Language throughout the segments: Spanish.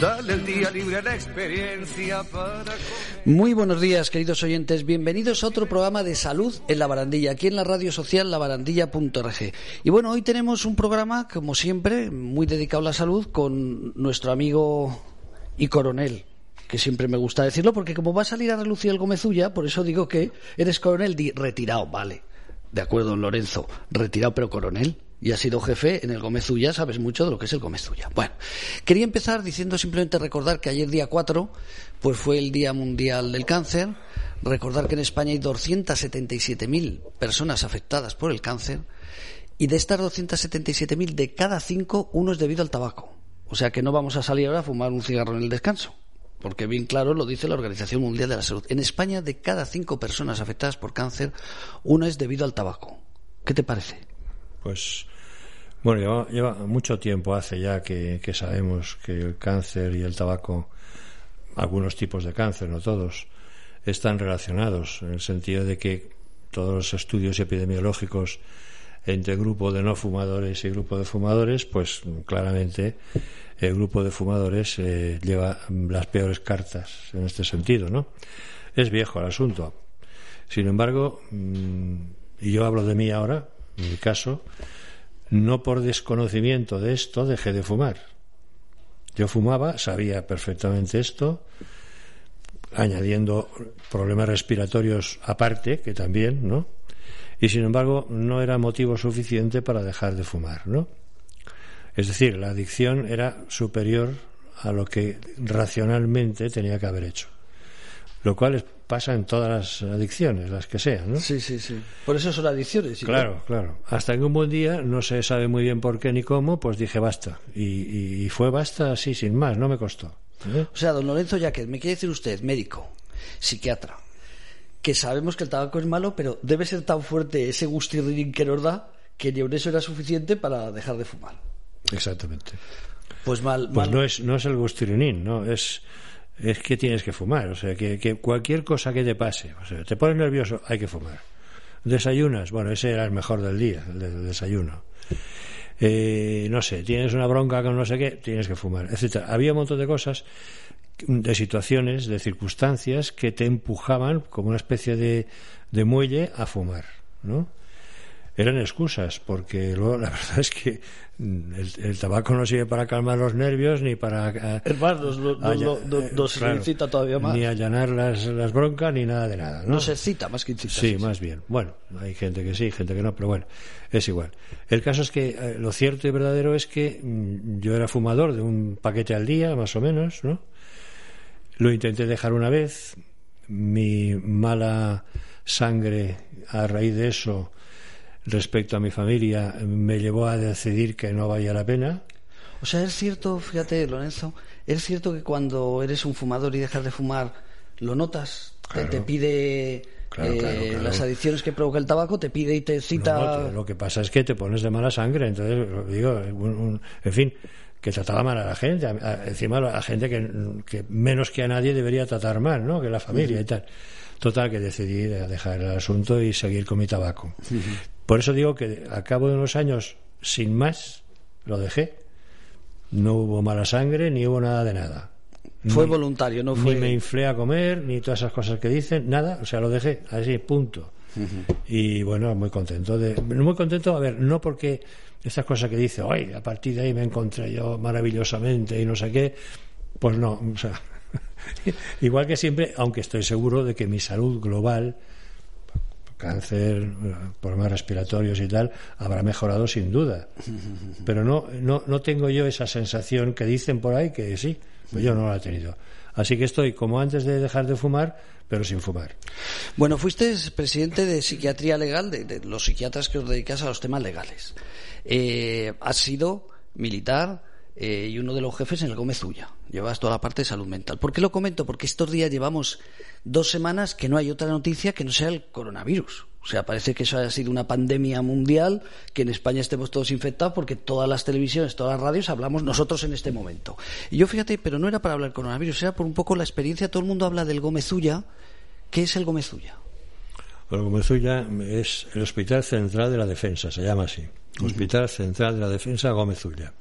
Dale el día libre a la experiencia para... Muy buenos días, queridos oyentes. Bienvenidos a otro programa de salud en la barandilla, aquí en la radio social labarandilla.org. Y bueno, hoy tenemos un programa, como siempre, muy dedicado a la salud con nuestro amigo y coronel, que siempre me gusta decirlo, porque como va a salir a relucir el Gomezulla, por eso digo que eres coronel, di retirado, vale. De acuerdo, Lorenzo, retirado pero coronel y has sido jefe en el Gómez Ulla, sabes mucho de lo que es el Gómez Ulla. Bueno, quería empezar diciendo simplemente recordar que ayer día 4 pues fue el Día Mundial del Cáncer, recordar que en España hay 277.000 personas afectadas por el cáncer y de estas 277.000 de cada cinco uno es debido al tabaco. O sea que no vamos a salir ahora a fumar un cigarro en el descanso. Porque bien claro lo dice la Organización Mundial de la Salud. En España, de cada cinco personas afectadas por cáncer, una es debido al tabaco. ¿Qué te parece? Pues bueno, lleva, mucho tiempo hace ya que, sabemos que el cáncer y el tabaco, algunos tipos de cáncer, no todos, están relacionados, en el sentido de que todos los estudios epidemiológicos entre grupo de no fumadores y grupo de fumadores, pues claramente el grupo de fumadores eh, lleva las peores cartas en este sentido, ¿no? Es viejo el asunto. Sin embargo, mm, y yo hablo de mí ahora, en mi caso, no por desconocimiento de esto dejé de fumar. Yo fumaba, sabía perfectamente esto, añadiendo problemas respiratorios aparte, que también, ¿no? Y sin embargo, no era motivo suficiente para dejar de fumar, ¿no? Es decir, la adicción era superior a lo que racionalmente tenía que haber hecho. Lo cual pasa en todas las adicciones, las que sean, ¿no? Sí, sí, sí. Por eso son adicciones. Claro, claro. Hasta que un buen día, no se sabe muy bien por qué ni cómo, pues dije basta. Y, fue basta así, sin más, no me costó. ¿Eh? O sea, don Lorenzo Jaquet, me quiere decir usted, médico, psiquiatra, que sabemos que el tabaco es malo, pero debe ser tan fuerte ese gustirrinín que nos da que ni eso era suficiente para dejar de fumar. Exactamente. Pues mal. Pues no es, no es el gustirrinín, ¿no? Es es que tienes que fumar. O sea, que, cualquier cosa que te pase, o sea, te pones nervioso, hay que fumar. Desayunas, bueno, ese era el mejor del día, el desayuno. Eh, no sé, tienes una bronca con no sé qué, tienes que fumar, etcétera. Había un montón de cosas, de situaciones, de circunstancias que te empujaban como una especie de, de muelle a fumar, ¿no? Eran excusas, porque luego la verdad es que el, tabaco no sirve para calmar los nervios ni para. Eh, es más, nos, eh, excita todavía más. Ni allanar las, las broncas ni nada de nada. ¿no? Nos excita más que incita. Sí, más bien. Bueno, hay gente que sí, gente que no, pero bueno, es igual. El caso es que eh, lo cierto y verdadero es que mm, yo era fumador de un paquete al día, más o menos, ¿no? Lo intenté dejar una vez. Mi mala sangre a raíz de eso respecto a mi familia me llevó a decidir que no valía la pena. O sea, es cierto, fíjate, Lorenzo, es cierto que cuando eres un fumador y dejas de fumar, lo notas, te, pide eh, las adicciones que provoca el tabaco, te pide y te cita. lo que pasa es que te pones de mala sangre, entonces, digo, en fin, que trataba mal a la gente, encima a la gente que, que, menos que a nadie debería tratar mal, ¿no? Que la familia y tal. Total, que decidí dejar el asunto y seguir con mi tabaco. Por eso digo que a cabo de unos años, sin más, lo dejé. No hubo mala sangre ni hubo nada de nada. Fue voluntario, no fue. Ni me inflé a comer, ni todas esas cosas que dicen, nada. O sea, lo dejé así, punto. Y bueno, muy contento. De, muy contento, a ver, no porque esas cosas que dice, hoy a partir de ahí me encontré yo maravillosamente y no sé qué, pues no. O sea, igual que siempre, aunque estoy seguro de que mi salud global cáncer, problemas respiratorios y tal, habrá mejorado sin duda. Pero no, no, no tengo yo esa sensación que dicen por ahí que sí, pues yo no la he tenido. Así que estoy como antes de dejar de fumar, pero sin fumar. Bueno, fuiste presidente de psiquiatría legal, de, los psiquiatras que os dedicas a los temas legales. Eh, has sido militar, eh, y uno de los jefes en el Gómez Ulla. Llevas toda la parte de salud mental. ¿Por qué lo comento? Porque estos días llevamos dos semanas que no hay otra noticia que no sea el coronavirus. O sea, parece que eso haya sido una pandemia mundial, que en España estemos todos infectados porque todas las televisiones, todas las radios hablamos nosotros en este momento. Y yo fíjate, pero no era para hablar coronavirus, era por un poco la experiencia. Todo el mundo habla del Gómezulla. ¿Qué es el Gómezulla? El Gómezulla es el Hospital Central de la Defensa, se llama así. Hospital Central de la Defensa Gómezulla.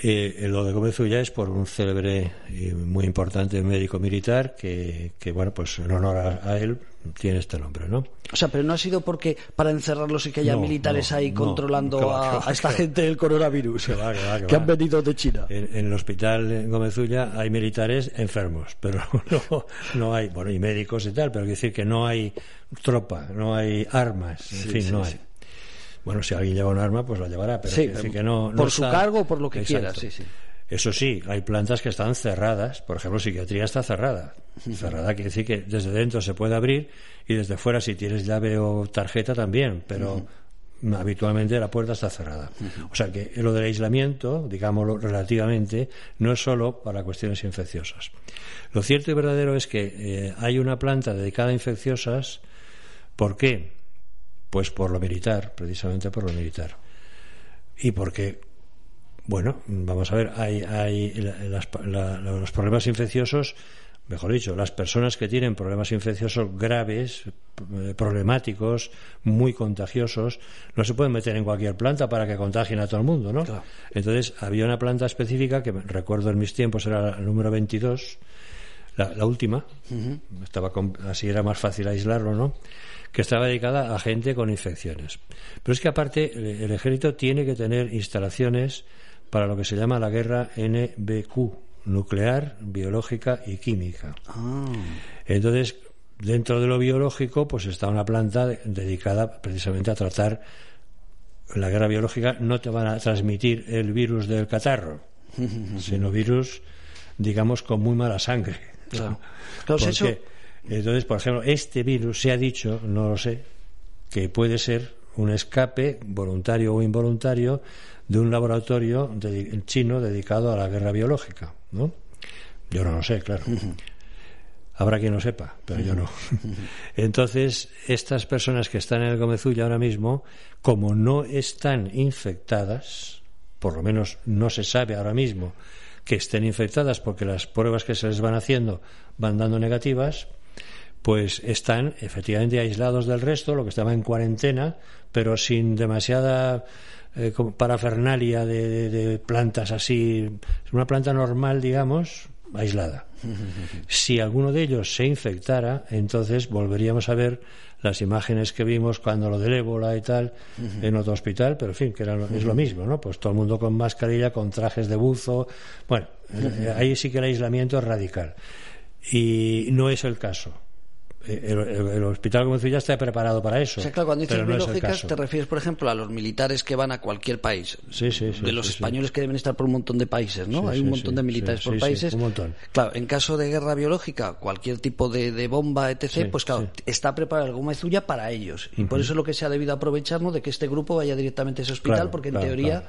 Eh, lo de Gómez Ulla es por un célebre y muy importante médico militar que, bueno, pues en honor a, él tiene este nombre, ¿no? O sea, pero no ha sido porque para encerrarlos y que haya militares ahí controlando a, esta gente del coronavirus que, han venido de China. En, el hospital Gómez Ulla hay militares enfermos, pero no, no hay, bueno, y médicos y tal, pero quiere decir que no hay tropa, no hay armas, en fin, no hay. Bueno, si alguien lleva un arma, pues la llevará, pero que no, por su cargo o por lo que quiera. Sí, sí. Eso sí, hay plantas que están cerradas. Por ejemplo, psiquiatría está cerrada. Cerrada quiere decir que desde dentro se puede abrir y desde fuera, si tienes llave o tarjeta, también. Pero habitualmente la puerta está cerrada. O sea que lo del aislamiento, digámoslo relativamente, no es solo para cuestiones infecciosas. Lo cierto y verdadero es que eh, hay una planta dedicada a infecciosas. ¿Por qué? Pues por lo militar, precisamente por lo militar. Y porque, bueno, vamos a ver, hay, hay los problemas infecciosos, mejor dicho, las personas que tienen problemas infecciosos graves, eh, problemáticos, muy contagiosos, no se pueden meter en cualquier planta para que contagien a todo el mundo, ¿no? Entonces, había una planta específica que recuerdo en mis tiempos era la número 22, la, última, estaba así era más fácil aislarlo, ¿no? Que estaba dedicada a gente con infecciones. Pero es que aparte el ejército tiene que tener instalaciones para lo que se llama la guerra NBQ, nuclear, biológica y química. Ah. Entonces, dentro de lo biológico, pues está una planta dedicada precisamente a tratar la guerra biológica. No te van a transmitir el virus del catarro, sino virus, digamos, con muy mala sangre. Claro. Entonces, por ejemplo, este virus se ha dicho, no lo sé, que puede ser un escape voluntario o involuntario de un laboratorio chino dedicado a la guerra biológica, ¿no? Yo no lo sé, claro. Habrá quien lo sepa, pero yo no. Entonces, estas personas que están en el Gomezulla ahora mismo, como no están infectadas, por lo menos no se sabe ahora mismo que estén infectadas porque las pruebas que se les van haciendo van dando negativas, pues están efectivamente aislados del resto, lo que estaba en cuarentena, pero sin demasiada eh, parafernalia de, plantas así, una planta normal, digamos, aislada. Si alguno de ellos se infectara, entonces volveríamos a ver las imágenes que vimos cuando lo del ébola y tal en otro hospital, pero en fin, que era, es lo mismo, ¿no? Pues todo el mundo con mascarilla, con trajes de buzo. Bueno, eh, ahí sí que el aislamiento es radical. Y no es el caso el, hospital como ya está preparado para eso. O cuando dices biológicas te refieres, por ejemplo, a los militares que van a cualquier país. Sí, sí, de los españoles que deben estar por un montón de países, ¿no? Hay un montón de militares por países. un montón. Claro, en caso de guerra biológica, cualquier tipo de, bomba, etc., pues claro, está preparado el goma Zuya para ellos. Y por eso es lo que se ha debido aprovechar, ¿no? De que este grupo vaya directamente a ese hospital, porque en teoría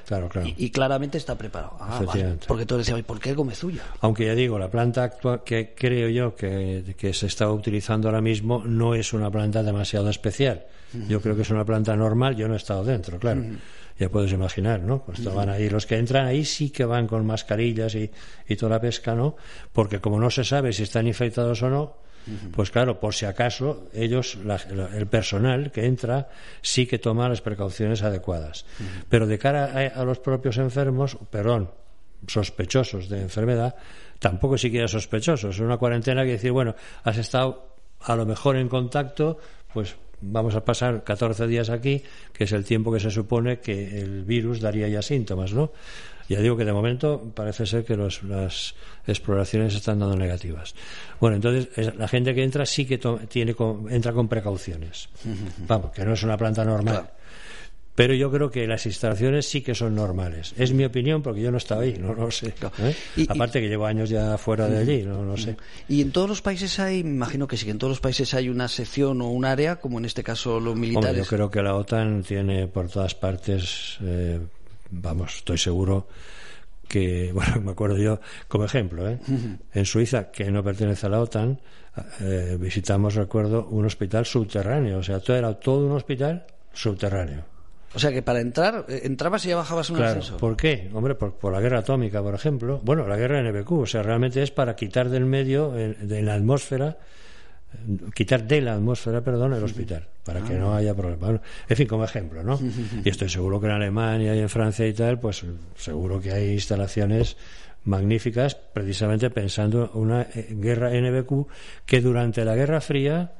y, claramente está preparado. Ah, Porque tú decías, ¿por qué Zuya? Aunque ya digo, la planta actual que creo yo que, que se está utilizando ahora mismo mismo no es una planta demasiado especial. Yo creo que es una planta normal, yo no he estado dentro, claro. Ya puedes imaginar, ¿no? Pues van ahí, los que entran ahí sí que van con mascarillas y, y toda la pesca, ¿no? Porque como no se sabe si están infectados o no, pues claro, por si acaso, ellos, el personal que entra, sí que toma las precauciones adecuadas. Pero de cara a, los propios enfermos, perdón, sospechosos de enfermedad, tampoco siquiera sospechosos. Es una cuarentena que decir, bueno, has estado a lo mejor en contacto, pues vamos a pasar 14 días aquí, que es el tiempo que se supone que el virus daría ya síntomas, ¿no? Ya digo que de momento parece ser que las exploraciones están dando negativas. Bueno, entonces la gente que entra sí que tiene, entra con precauciones. Vamos, que no es una planta normal. Pero yo creo que las instalaciones sí que son normales. Es mi opinión porque yo no estaba ahí, no lo sé. ¿eh? Aparte que llevo años ya fuera de allí, no lo sé. Y en todos los países hay, me imagino que sí, que en todos los países hay una sección o un área, como en este caso los militares. yo creo que la OTAN tiene por todas partes, eh, vamos, estoy seguro que, bueno, me acuerdo yo como ejemplo, ¿eh? en Suiza, que no pertenece a la OTAN, eh, visitamos, recuerdo, un hospital subterráneo, o sea, todo era todo un hospital subterráneo. O sea que para entrar, eh, entrabas y ya bajabas un Claro. ¿por qué? Hombre, por, por la guerra atómica, por ejemplo. Bueno, la guerra NBQ, o sea, realmente es para quitar del medio, de la atmósfera, eh, quitar de la atmósfera, perdón, el hospital, para que no haya problema. Bueno, en fin, como ejemplo, ¿no? Y estoy seguro que en Alemania y en Francia y tal, pues seguro que hay instalaciones magníficas, precisamente pensando una eh, guerra NBQ que durante la Guerra Fría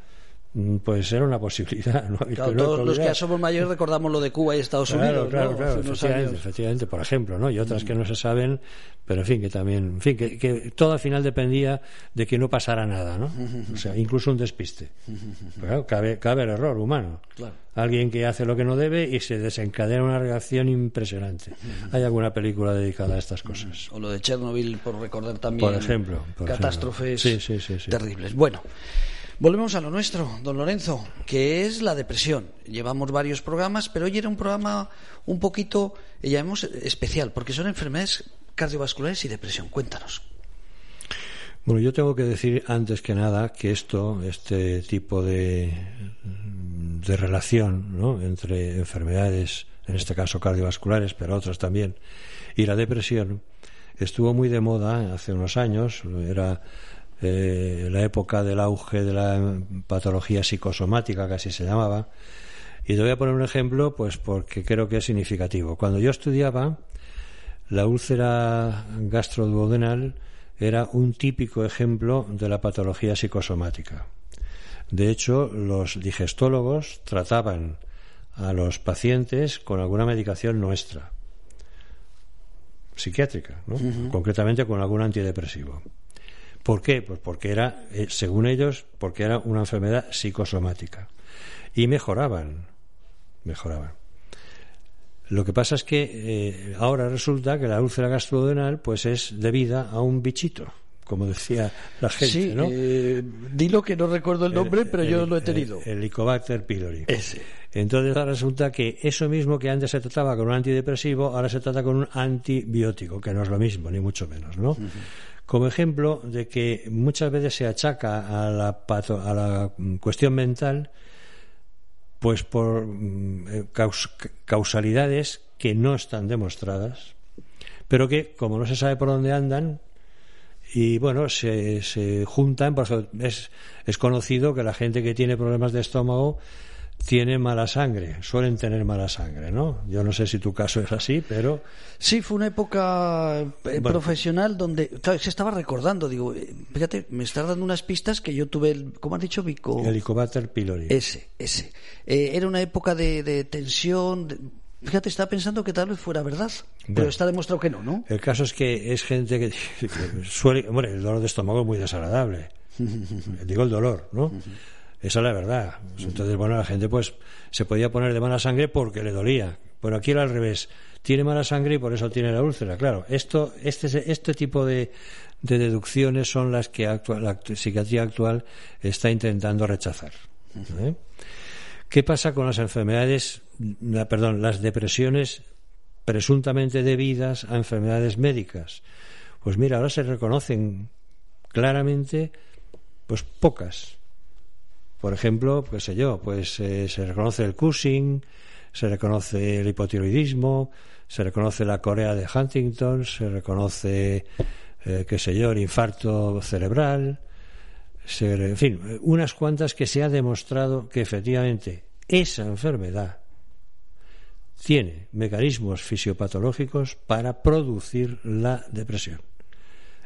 pues era una posibilidad. ¿no? Claro, todos los que ya somos mayores recordamos lo de Cuba y Estados Claro, Unidos. claro, ¿no? claro, efectivamente, efectivamente, por ejemplo, ¿no? Y otras que no se saben, pero en fin, que también, en fin, que, que todo al final dependía de que no pasara nada, ¿no? O sea, incluso un despiste. Pero claro, cabe, cabe el error humano. Claro. Alguien que hace lo que no debe y se desencadena una reacción impresionante. Hay alguna película dedicada a estas cosas. O lo de Chernobyl, por recordar también Por ejemplo, por catástrofes ejemplo. Sí, sí, sí. terribles. Bueno, volvemos a lo nuestro, don Lorenzo, que es la depresión. Llevamos varios programas, pero hoy era un programa un poquito, eh, llamemos especial, porque son enfermedades cardiovasculares y depresión. Cuéntanos. Bueno, yo tengo que decir antes que nada que esto, este tipo de, de relación ¿no? entre enfermedades, en este caso cardiovasculares, pero otras también, y la depresión, estuvo muy de moda hace unos años, era eh, la época del auge de la patología psicosomática, que así se llamaba, y te voy a poner un ejemplo, pues porque creo que es significativo. Cuando yo estudiaba, la úlcera gastroduodenal era un típico ejemplo de la patología psicosomática. De hecho, los digestólogos trataban a los pacientes con alguna medicación nuestra, psiquiátrica, ¿no? concretamente con algún antidepresivo. ¿Por qué? Pues porque era, eh, según ellos, porque era una enfermedad psicosomática. Y mejoraban, mejoraban. Lo que pasa es que eh, ahora resulta que la úlcera gastroduodenal pues es debida a un bichito, como decía la gente, sí, ¿no? eh, dilo que no recuerdo el nombre, pero yo lo he tenido. El, Helicobacter pylori. Ese. Entonces ahora resulta que eso mismo que antes se trataba con un antidepresivo, ahora se trata con un antibiótico, que no es lo mismo, ni mucho menos, ¿no? Como ejemplo de que muchas veces se achaca a la, mm, cuestión mental, pues por mm, eh, caus- causalidades que no están demostradas, pero que, como no se sabe por dónde andan, y bueno, se, se juntan, por ejemplo, es, es conocido que la gente que tiene problemas de estómago tiene mala sangre, suelen tener mala sangre, ¿no? Yo no sé si tu caso es así, pero Sí, fue una época eh, Bueno. profesional donde claro, se estaba recordando, digo, eh, fíjate, me estás dando unas pistas que yo tuve, el, ¿cómo has dicho, Vico? el Helicobacter pylori. Ese, ese. Eh, era una época de, de tensión. de- Fíjate, estaba pensando que tal vez fuera verdad, pero Bueno. está demostrado que no, ¿no? El caso es que es gente que, que suele. Hombre, el dolor de estómago es muy desagradable. Digo el dolor, ¿no? Esa es la verdad. Entonces, bueno, la gente pues se podía poner de mala sangre porque le dolía. Pero aquí era al revés. Tiene mala sangre y por eso tiene la úlcera. Claro, esto, este, este tipo de, de deducciones son las que la psiquiatría actual está intentando rechazar. ¿eh? ¿Qué pasa con las enfermedades, la- perdón, las depresiones presuntamente debidas a enfermedades médicas? Pues mira, ahora se reconocen claramente, pues pocas. Por ejemplo, qué sé yo, pues eh, se reconoce el Cushing, se reconoce el hipotiroidismo, se reconoce la Corea de Huntington, se reconoce, eh, qué sé yo, el infarto cerebral, se- en fin, unas cuantas que se ha demostrado que efectivamente esa enfermedad tiene mecanismos fisiopatológicos para producir la depresión.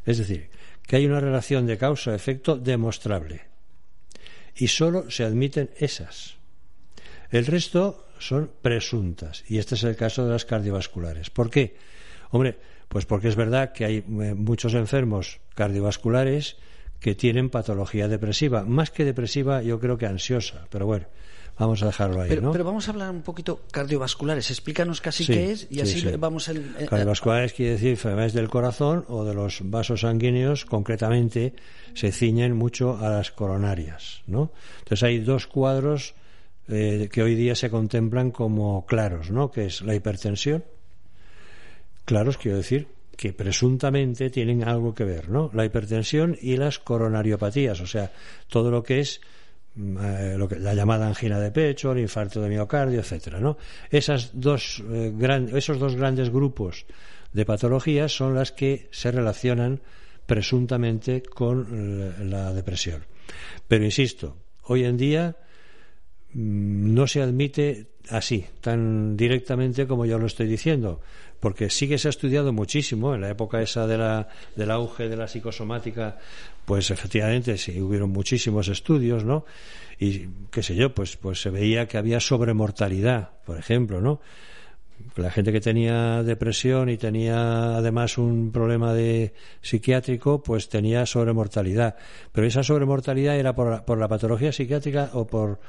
Es decir, que hay una relación de causa-efecto demostrable. Y solo se admiten esas. El resto son presuntas. Y este es el caso de las cardiovasculares. ¿Por qué? Hombre, pues porque es verdad que hay eh, muchos enfermos cardiovasculares que tienen patología depresiva. Más que depresiva, yo creo que ansiosa. Pero bueno, vamos a dejarlo ahí, Pero, ¿no? pero vamos a hablar un poquito cardiovasculares. Explícanos casi Sí, qué es y sí, así sí. vamos en, en- Cardiovasculares quiere decir enfermedades del corazón o de los vasos sanguíneos, concretamente se ciñen mucho a las coronarias, ¿no? Entonces hay dos cuadros eh, que hoy día se contemplan como claros, ¿no? Que es la hipertensión, claros quiero decir, que presuntamente tienen algo que ver, ¿no? La hipertensión y las coronariopatías, o sea, todo lo que es eh, lo que, la llamada angina de pecho, el infarto de miocardio, etcétera. Esas dos, eh, esos dos grandes grupos de patologías son las que se relacionan presuntamente con la depresión. Pero insisto, hoy en día mm, no se admite así, tan directamente como yo lo estoy diciendo, porque sí que se ha estudiado muchísimo en la época esa de la, del auge de la psicosomática, pues efectivamente sí hubieron muchísimos estudios, ¿no? Y qué sé yo, pues, pues se veía que había sobremortalidad, por ejemplo, ¿no? La gente que tenía depresión y tenía además un problema de psiquiátrico, pues tenía sobremortalidad. Pero esa sobremortalidad era por, por la patología psiquiátrica o por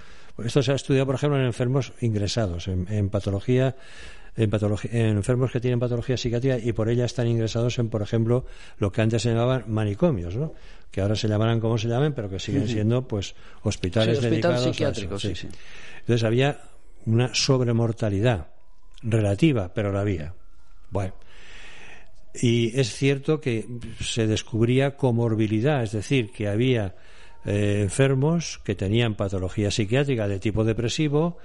esto se ha estudiado, por ejemplo, en enfermos ingresados, en, patología en, enfermos que tienen patología psiquiátrica y por ella están ingresados en, por ejemplo, lo que antes se llamaban manicomios, ¿no? que ahora se llamarán como se llamen, pero que siguen siendo pues hospitales dedicados psiquiátricos. Sí, sí. Entonces había una sobremortalidad relativa, pero la había. Bueno. Y es cierto que se descubría comorbilidad, es decir, que había eh, enfermos que tenían patología psiquiátrica de tipo depresivo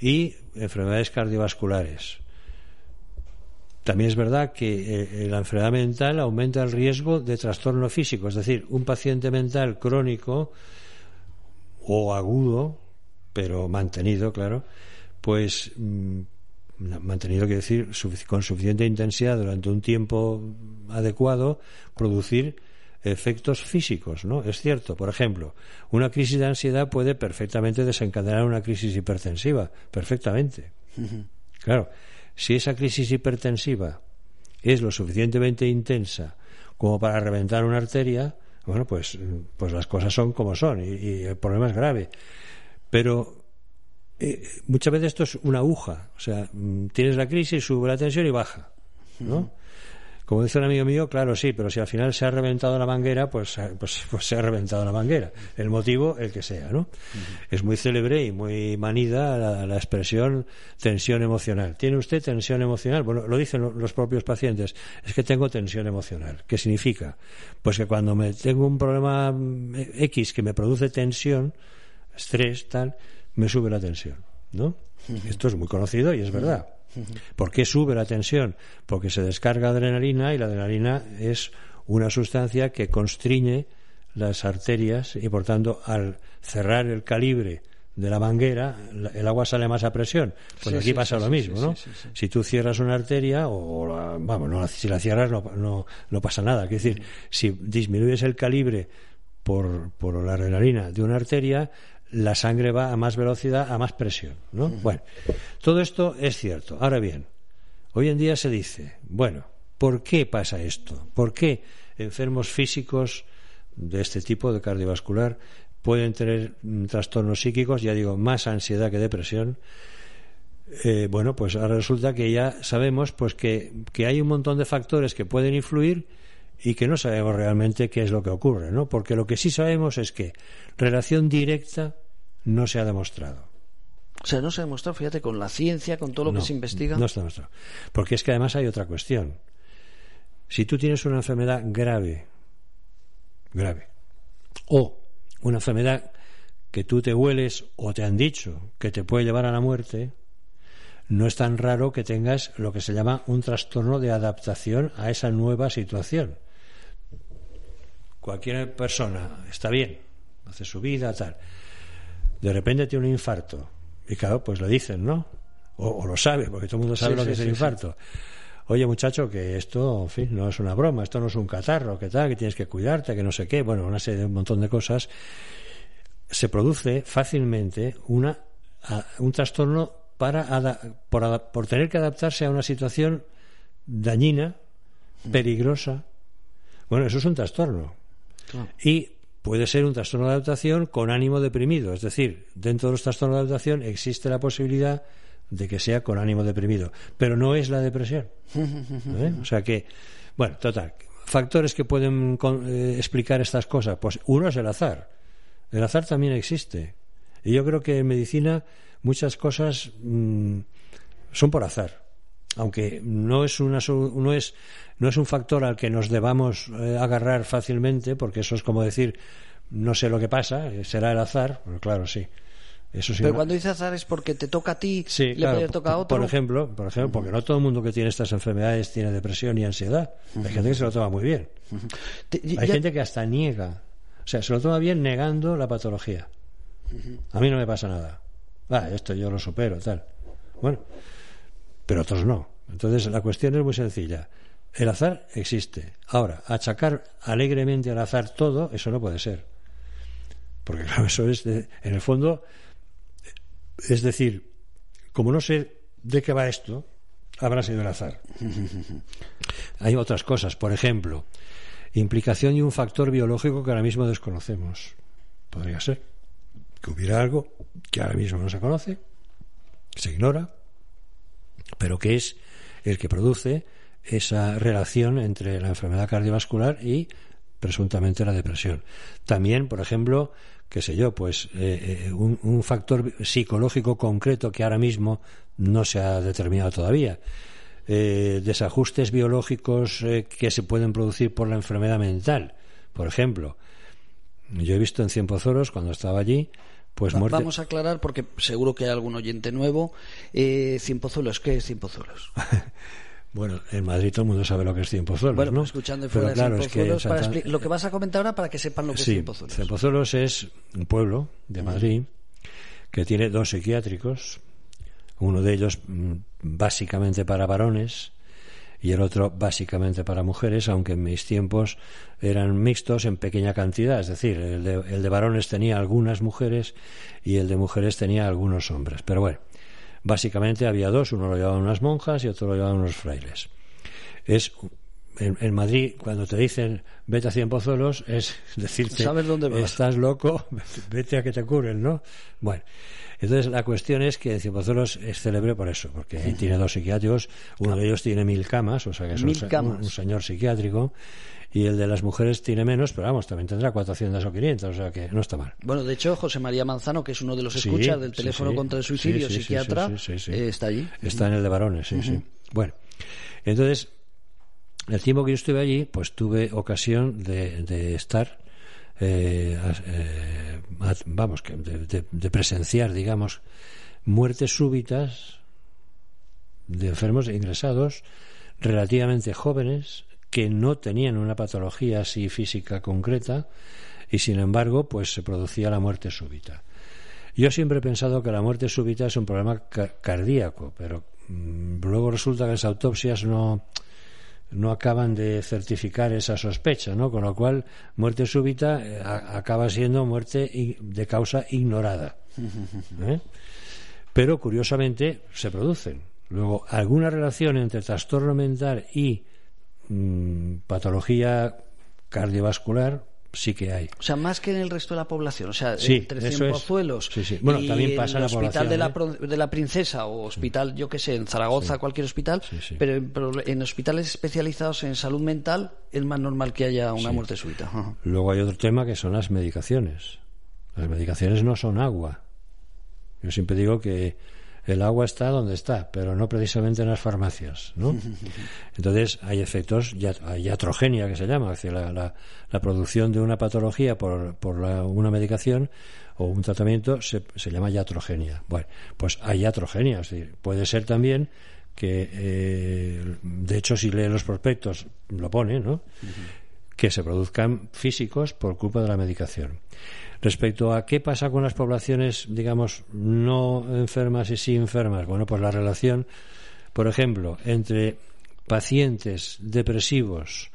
y enfermedades cardiovasculares. También es verdad que eh, la enfermedad mental aumenta el riesgo de trastorno físico, es decir, un paciente mental crónico o agudo, pero mantenido, claro, pues mm, mantenido quiere decir con suficiente intensidad durante un tiempo adecuado, producir efectos físicos, ¿no? Es cierto, por ejemplo, una crisis de ansiedad puede perfectamente desencadenar una crisis hipertensiva, perfectamente. Claro, si esa crisis hipertensiva es lo suficientemente intensa como para reventar una arteria, bueno, pues, pues las cosas son como son y, el problema es grave. Pero eh, muchas veces esto es una aguja, o sea, mm, tienes la crisis, sube la tensión y baja, ¿no? Como dice un amigo mío, claro, sí, pero si al final se ha reventado la manguera, pues, pues, pues se ha reventado la manguera. El motivo, el que sea, ¿no? Es muy célebre y muy manida la, expresión tensión emocional. ¿Tiene usted tensión emocional? Bueno, lo dicen los propios pacientes. Es que tengo tensión emocional. ¿Qué significa? Pues que cuando me tengo un problema X que me produce tensión, estrés, tal, me sube la tensión, ¿no? Esto es muy conocido y es verdad. ¿Por qué sube la tensión? Porque se descarga adrenalina y la adrenalina es una sustancia que constriñe las arterias y por tanto al cerrar el calibre de la manguera el agua sale más a presión. Pues aquí pasa lo mismo no si tú cierras una arteria o vamos si la cierras no, no, pasa nada. Es decir si disminuyes el calibre por, por la adrenalina de una arteria la sangre va a más velocidad, a más presión. ¿no? Bueno, todo esto es cierto. Ahora bien, hoy en día se dice, bueno, ¿por qué pasa esto? ¿Por qué enfermos físicos de este tipo de cardiovascular pueden tener mm, trastornos psíquicos, ya digo, más ansiedad que depresión? Eh, bueno, pues ahora resulta que ya sabemos pues que, que hay un montón de factores que pueden influir y que no sabemos realmente qué es lo que ocurre, ¿no? Porque lo que sí sabemos es que relación directa no se ha demostrado. O sea, no se ha demostrado, fíjate, con la ciencia, con todo lo que se investiga. No se ha demostrado. Porque es que además hay otra cuestión. Si tú tienes una enfermedad grave, grave, o una enfermedad que tú te hueles o te han dicho que te puede llevar a la muerte, no es tan raro que tengas lo que se llama un trastorno de adaptación a esa nueva situación cualquier persona está bien, hace su vida, tal. De repente tiene un infarto. Y claro, pues lo dicen, ¿no? O, lo sabe, porque todo el mundo sabe lo que es el infarto. Oye, muchacho, que esto, en fin, no es una broma, esto no es un catarro, que tal, que tienes que cuidarte, que no sé qué, bueno, una serie de un montón de cosas. Se produce fácilmente una, un trastorno para por, por tener que adaptarse a una situación dañina, peligrosa. Bueno, eso es un trastorno. Y puede ser un trastorno de adaptación con ánimo deprimido. Es decir, dentro de los trastornos de adaptación existe la posibilidad de que sea con ánimo deprimido, pero no es la depresión. ¿Eh? O sea que, bueno, total, factores que pueden eh, explicar estas cosas, pues uno es el azar. El azar también existe. Y yo creo que en medicina muchas cosas mm, son por azar. Aunque no es, una, no es, no es un factor al que nos debamos eh, agarrar fácilmente, porque eso es como decir, no sé lo que pasa, eh, será el azar, pero claro, sí. Eso Pero cuando dice azar es porque te toca a ti, sí, le puede tocar a otro. Por ejemplo, por ejemplo, porque no todo el mundo que tiene estas enfermedades tiene depresión y ansiedad. Hay gente que se lo toma muy bien. Hay gente que hasta niega. O sea, se lo toma bien negando la patología. A mí no me pasa nada. Ah, esto yo lo supero, tal. Bueno, pero otros no. Entonces la cuestión es muy sencilla. El azar existe. Ahora, achacar alegremente al azar todo, eso no puede ser. Porque claro, eso es, en el fondo, es decir, como no sé de qué va esto, habrá sido el azar. Hay otras cosas, por ejemplo, implicación de un factor biológico que ahora mismo desconocemos. Podría ser que hubiera algo que ahora mismo no se conoce, se ignora, pero que es el que produce esa relación entre la enfermedad cardiovascular y presuntamente la depresión. También, por ejemplo, qué sé yo, pues eh, eh, un, factor psicológico concreto que ahora mismo no se ha determinado todavía. Eh, desajustes biológicos que se pueden producir por la enfermedad mental. Por ejemplo, yo he visto en Cienpozoros, cuando estaba allí, pues Vamos a aclarar, porque seguro que hay algún oyente nuevo. Eh, Cienpozuelos, ¿qué es Cienpozuelos? Bueno, en Madrid todo el mundo sabe lo que es Cienpozuelos, bueno, ¿no? escuchando fuera claro, es que lo que vas a comentar ahora para que sepan lo que es Cienpozuelos. Cienpozuelos es un pueblo de Madrid que tiene dos psiquiátricos, uno de ellos mm, básicamente para varones y el otro básicamente para mujeres, aunque en mis tiempos eran mixtos en pequeña cantidad, es decir, el de, el de varones tenía algunas mujeres y el de mujeres tenía algunos hombres. Pero bueno, básicamente había dos, uno lo llevaban unas monjas y otro lo llevaban unos frailes. Es en, Madrid, cuando te dicen vete a Cien Pozuelos, es decirte, ¿Sabes dónde vas? estás loco, vete a que te curen, ¿no? Bueno, entonces la cuestión es que Cien Pozuelos es célebre por eso, porque ahí tiene dos psiquiátricos, uno de ellos tiene mil camas, o sea que es un, señor psiquiátrico, y el de las mujeres tiene menos, pero vamos, también tendrá 400 o 500, o sea que no está mal. Bueno, de hecho, José María Manzano, que es uno de los escuchas del teléfono contra el suicidio, psiquiatra, eh, está allí. Está en el de varones, sí, sí. Bueno, entonces el tiempo que yo estuve allí, pues tuve ocasión de, estar, eh, eh, vamos, de, presenciar, digamos, muertes súbitas de enfermos ingresados relativamente jóvenes que no tenían una patología así física concreta y sin embargo pues se producía la muerte súbita. Yo siempre he pensado que la muerte súbita es un problema cardíaco, pero mm, luego resulta que las autopsias no, no acaban de certificar esa sospecha, ¿no? Con lo cual, muerte súbita eh, acaba siendo muerte de causa ignorada. ¿eh? Pero, curiosamente, se producen. Luego, alguna relación entre trastorno mental y mm, patología cardiovascular sí que hay. O sea, más que en el resto de la población. O sea, entre Cienpozuelos bueno, también pasa el hospital de, la, ¿eh? de la Princesa o hospital, yo qué sé, en Zaragoza, cualquier hospital, pero en, hospitales especializados en salud mental es más normal que haya una muerte súbita. Luego hay otro tema que son las medicaciones. Las medicaciones no son agua. Yo siempre digo que el agua está donde está, pero no precisamente en las farmacias, ¿no? Entonces hay efectos, iatrogenia que se llama, es decir, la, producción de una patología por, por una medicación o un tratamiento se, se llama iatrogenia. Bueno, pues hay iatrogenia, es decir, puede ser también que, eh, de hecho, si lee los prospectos, lo pone, ¿no? Que se produzcan físicos por culpa de la medicación. Respecto a qué pasa con las poblaciones, digamos, no enfermas y sí enfermas, bueno, pues la relación, por ejemplo, entre pacientes depresivos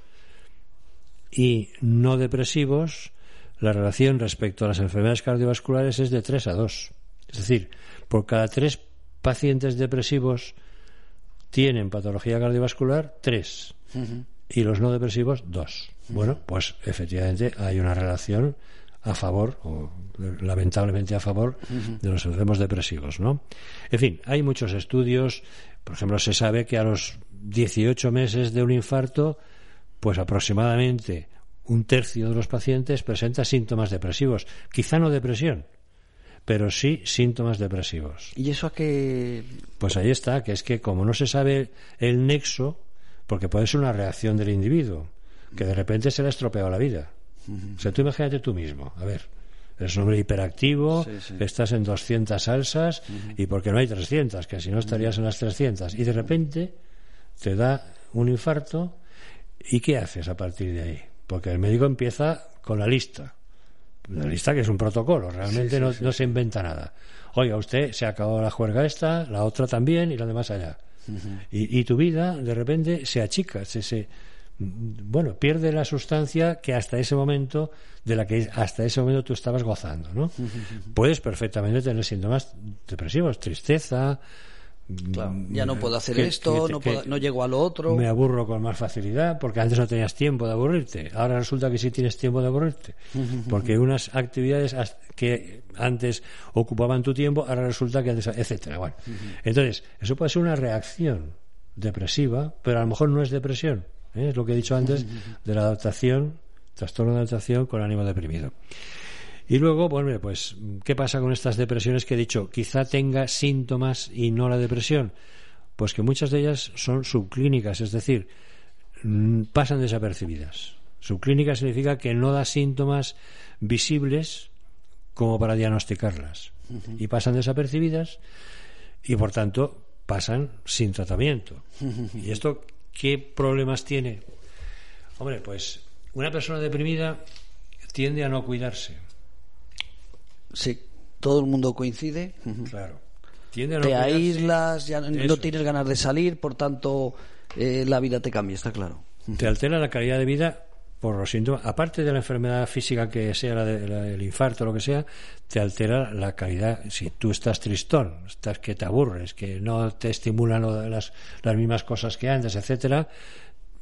y no depresivos, la relación respecto a las enfermedades cardiovasculares es de 3 a 2. Es decir, por cada tres pacientes depresivos tienen patología cardiovascular, tres. Y los no depresivos, dos. Bueno, pues efectivamente hay una relación a favor, o lamentablemente a favor, de los enfermos depresivos, ¿no? En fin, hay muchos estudios, por ejemplo, se sabe que a los 18 meses de un infarto, pues aproximadamente un tercio de los pacientes presenta síntomas depresivos, quizá no depresión, pero sí síntomas depresivos. ¿Y eso a qué? Pues ahí está, que es que como no se sabe el nexo, porque puede ser una reacción del individuo, que de repente se le ha estropeado la vida. O sea, tú imagínate tú mismo, a ver, eres un hombre hiperactivo, estás en 200 salsas y porque no hay 300, que si no estarías en las 300, y de repente te da un infarto, ¿y qué haces a partir de ahí? Porque el médico empieza con la lista. La lista que es un protocolo, realmente no, se inventa nada. Oiga, usted se acabó la juerga esta, la otra también y la demás allá. y, tu vida de repente se achica, se, se, bueno, pierde la sustancia que hasta ese momento, de la que hasta ese momento tú estabas gozando, ¿no? Puedes perfectamente tener síntomas depresivos, tristeza, ya no puedo hacer esto, no, no llego a lo otro. Me aburro con más facilidad porque antes no tenías tiempo de aburrirte. Ahora resulta que sí tienes tiempo de aburrirte. Porque unas actividades que antes ocupaban tu tiempo, ahora resulta que antes, etcétera. Bueno, entonces, eso puede ser una reacción depresiva, pero a lo mejor no es depresión. ¿Eh? Es lo que he dicho antes de la adaptación, trastorno de adaptación con ánimo deprimido. Y luego, bueno, pues, ¿qué pasa con estas depresiones que he dicho? Quizá tenga síntomas y no la depresión. Pues que muchas de ellas son subclínicas, es decir, mm, pasan desapercibidas. Subclínica significa que no da síntomas visibles como para diagnosticarlas. Y pasan desapercibidas y, por tanto, pasan sin tratamiento. ¿Y esto qué problemas tiene? Hombre, pues una persona deprimida tiende a no cuidarse Sí, todo el mundo coincide. Claro. te aíslas, ya no tienes ganas de salir, por tanto eh, la vida te cambia, está claro. Te altera la calidad de vida por los síntomas, aparte de la enfermedad física que sea la el infarto o lo que sea, te altera la calidad. Si tú estás tristón, estás que te aburres, que no te estimulan las, las mismas cosas que antes, etcétera,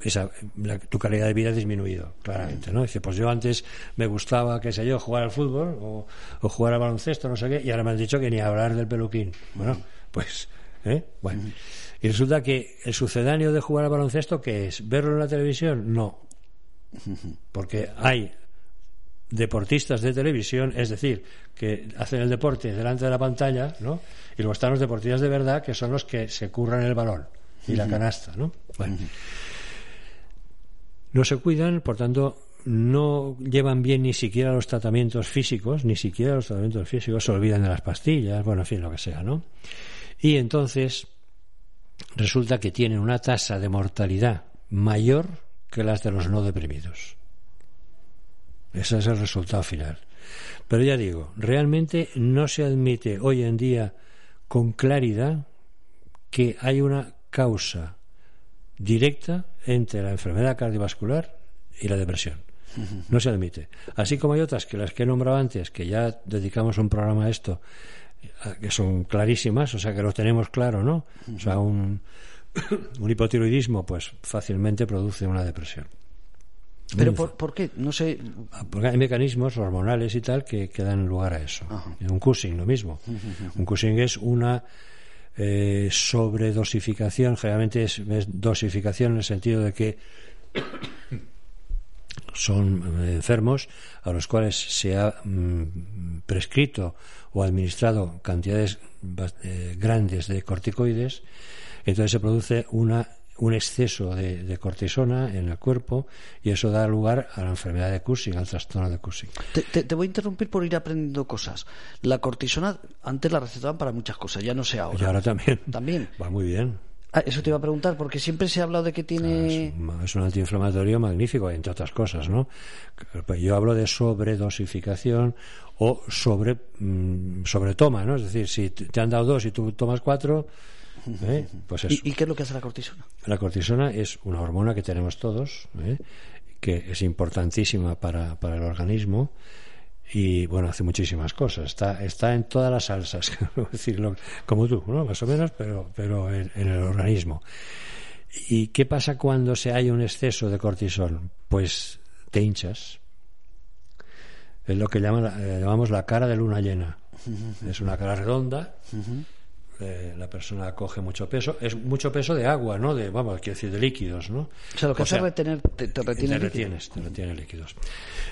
esa, tu calidad de vida ha disminuido, claramente, ¿no? Dice, pues yo antes me gustaba, qué sé yo, jugar al fútbol o, jugar al baloncesto, no sé qué, y ahora me han dicho que ni hablar del peluquín. Bueno, pues, ¿eh? Bueno. Y resulta que el sucedáneo de jugar al baloncesto, ¿qué es? ¿Verlo en la televisión? No. Porque hay deportistas de televisión, es decir, que hacen el deporte delante de la pantalla, ¿no? Y luego están los deportistas de verdad, que son los que se curran el balón y la canasta, ¿no? Bueno no se cuidan, por tanto, no llevan bien ni siquiera los tratamientos físicos, ni siquiera los tratamientos físicos, se olvidan de las pastillas, bueno, en fin, lo que sea, ¿no? Y entonces resulta que tienen una tasa de mortalidad mayor que las de los no deprimidos. Ese es el resultado final. Pero ya digo, realmente no se admite hoy en día con claridad que hay una causa directa entre la enfermedad cardiovascular y la depresión. No se admite. Así como hay otras que las que he nombrado antes, que ya dedicamos un programa a esto, que son clarísimas, o sea que lo tenemos claro, ¿no? O sea, un, un hipotiroidismo, pues fácilmente produce una depresión. ¿Pero por, qué? No sé. Ah, porque hay mecanismos hormonales y tal que, que dan lugar a eso. Un Cushing, lo mismo. Un Cushing es una eh, sobredosificación, generalmente es, dosificación en el sentido de que son eh, enfermos a los cuales se ha mm, prescrito o administrado cantidades eh, grandes de corticoides, entonces se produce una un exceso de, cortisona en el cuerpo y eso da lugar a la enfermedad de Cushing, al trastorno de Cushing. Te, voy a interrumpir por ir aprendiendo cosas. La cortisona antes la recetaban para muchas cosas, ya no sé ahora. Y ahora también. También. Va muy bien. Ah, eso te iba a preguntar, porque siempre se ha hablado de que tiene. es, un antiinflamatorio magnífico, entre otras cosas, ¿no? Pues yo hablo de sobredosificación o sobre, mm, sobretoma, ¿no? Es decir, si te han dado dos y tú tomas cuatro, ¿Eh? Pues ¿Y, qué es lo que hace la cortisona? La cortisona es una hormona que tenemos todos, ¿eh? que es importantísima para, el organismo y bueno, hace muchísimas cosas. Está, está en todas las salsas, decirlo como tú, ¿no? más o menos, pero, pero en, el organismo. ¿Y qué pasa cuando se hay un exceso de cortisol? Pues te hinchas. Es lo que llaman, eh, llamamos la cara de luna llena. Es una cara redonda eh, la persona coge mucho peso, es mucho peso de agua, ¿no? De, vamos, quiero decir, de líquidos, ¿no? O sea, lo que hace es retener, te, te retiene te retienes, te retiene líquidos.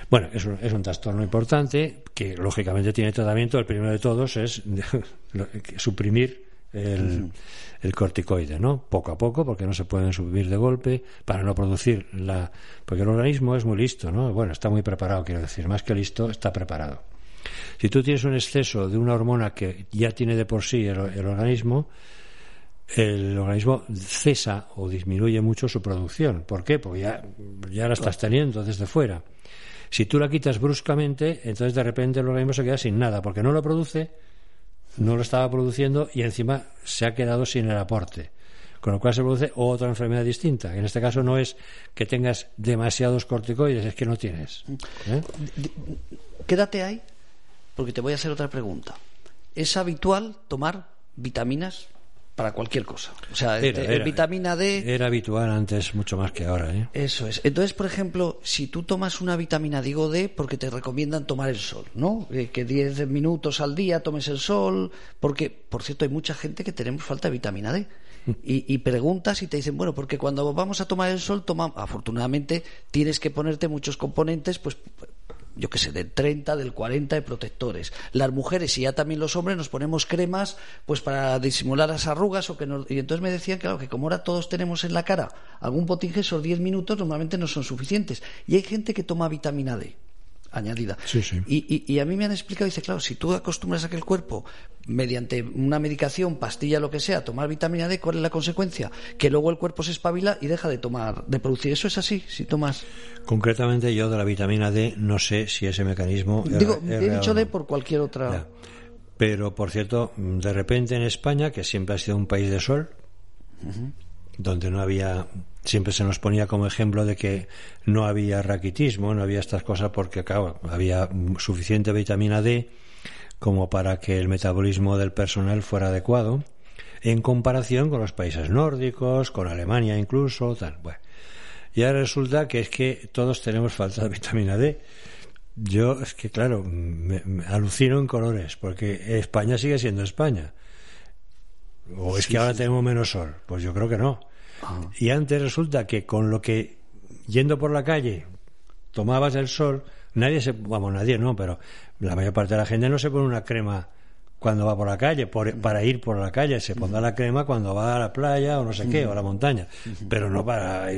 Bueno, es un, es un trastorno importante que, lógicamente, tiene tratamiento. El primero de todos es suprimir el, el, corticoide, ¿no? Poco a poco, porque no se pueden subir de golpe, para no producir la... Porque el organismo es muy listo, ¿no? Bueno, está muy preparado, quiero decir, más que listo, está preparado. Si tú tienes un exceso de una hormona que ya tiene de por sí el, organismo, el organismo cesa o disminuye mucho su producción. ¿Por qué? Porque ya, la estás teniendo desde fuera. Si tú la quitas bruscamente, entonces de repente el organismo se queda sin nada, porque no lo produce, no lo estaba produciendo y encima se ha quedado sin el aporte. Con lo cual se produce otra enfermedad distinta. En este caso no es que tengas demasiados corticoides, es que no tienes. ¿eh? Quédate ahí porque te voy a hacer otra pregunta. ¿Es habitual tomar vitaminas para cualquier cosa. O sea, era, vitamina D. Era habitual antes mucho más que ahora. ¿eh? Eso es. Entonces, por ejemplo, si tú tomas una vitamina, digo D, porque te recomiendan tomar el sol, ¿no? Eh, que 10 minutos al día tomes el sol, porque, por cierto, hay mucha gente que tenemos falta de vitamina D. Y, y, preguntas y te dicen, bueno, porque cuando vamos a tomar el sol, toma, afortunadamente tienes que ponerte muchos componentes, pues yo qué sé, del 30, del 40 de protectores. Las mujeres y ya también los hombres nos ponemos cremas pues para disimular las arrugas o que y entonces me decían claro que como ahora todos tenemos en la cara algún potinje esos 10 minutos normalmente no son suficientes y hay gente que toma vitamina D añadida. Y, a mí me han explicado, dice, claro, si tú acostumbras a que el cuerpo, mediante una medicación, pastilla, lo que sea, tomar vitamina D, ¿cuál es la consecuencia? Que luego el cuerpo se espabila y deja de tomar, de producir. Eso es así, si tomas. Concretamente, yo de la vitamina D no sé si ese mecanismo. Digo, he dicho D por cualquier otra. Pero, por cierto, de repente en España, que siempre ha sido un país de sol, donde no había siempre se nos ponía como ejemplo de que no había raquitismo, no había estas cosas porque claro, había suficiente vitamina D como para que el metabolismo del personal fuera adecuado en comparación con los países nórdicos, con Alemania incluso, tal. Bueno, y ahora resulta que es que todos tenemos falta de vitamina D. Yo es que claro, me alucino en colores porque España sigue siendo España. ¿O es que ahora tenemos menos sol? Pues yo creo que no. Ah. Y antes resulta que con lo que yendo por la calle tomabas el sol, nadie se, vamos, nadie no, pero la mayor parte de la gente no se pone una crema cuando va por la calle, para ir por la calle, se pondrá la crema cuando va a la playa o no sé qué, o a la montaña, pero no para,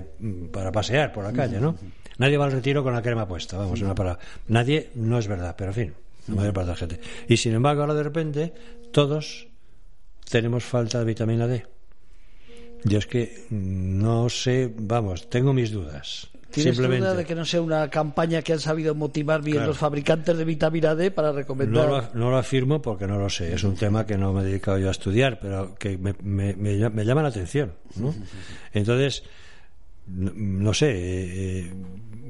para pasear por la calle, ¿no? Nadie va al retiro con la crema puesta, vamos, una para... Nadie, no es verdad, pero en fin, la mayor parte de la gente. Y sin embargo, ahora de repente, todos tenemos falta de vitamina D. Yo es que no sé, vamos, tengo mis dudas. ¿Tienes duda de que no sea una campaña que han sabido motivar bien los fabricantes de vitamina D para recomendar? No lo, afirmo porque no lo sé. Es un tema que no me he dedicado yo a estudiar, pero que me, me, me, llama la atención. ¿no? Entonces, no, sé. Eh, eh,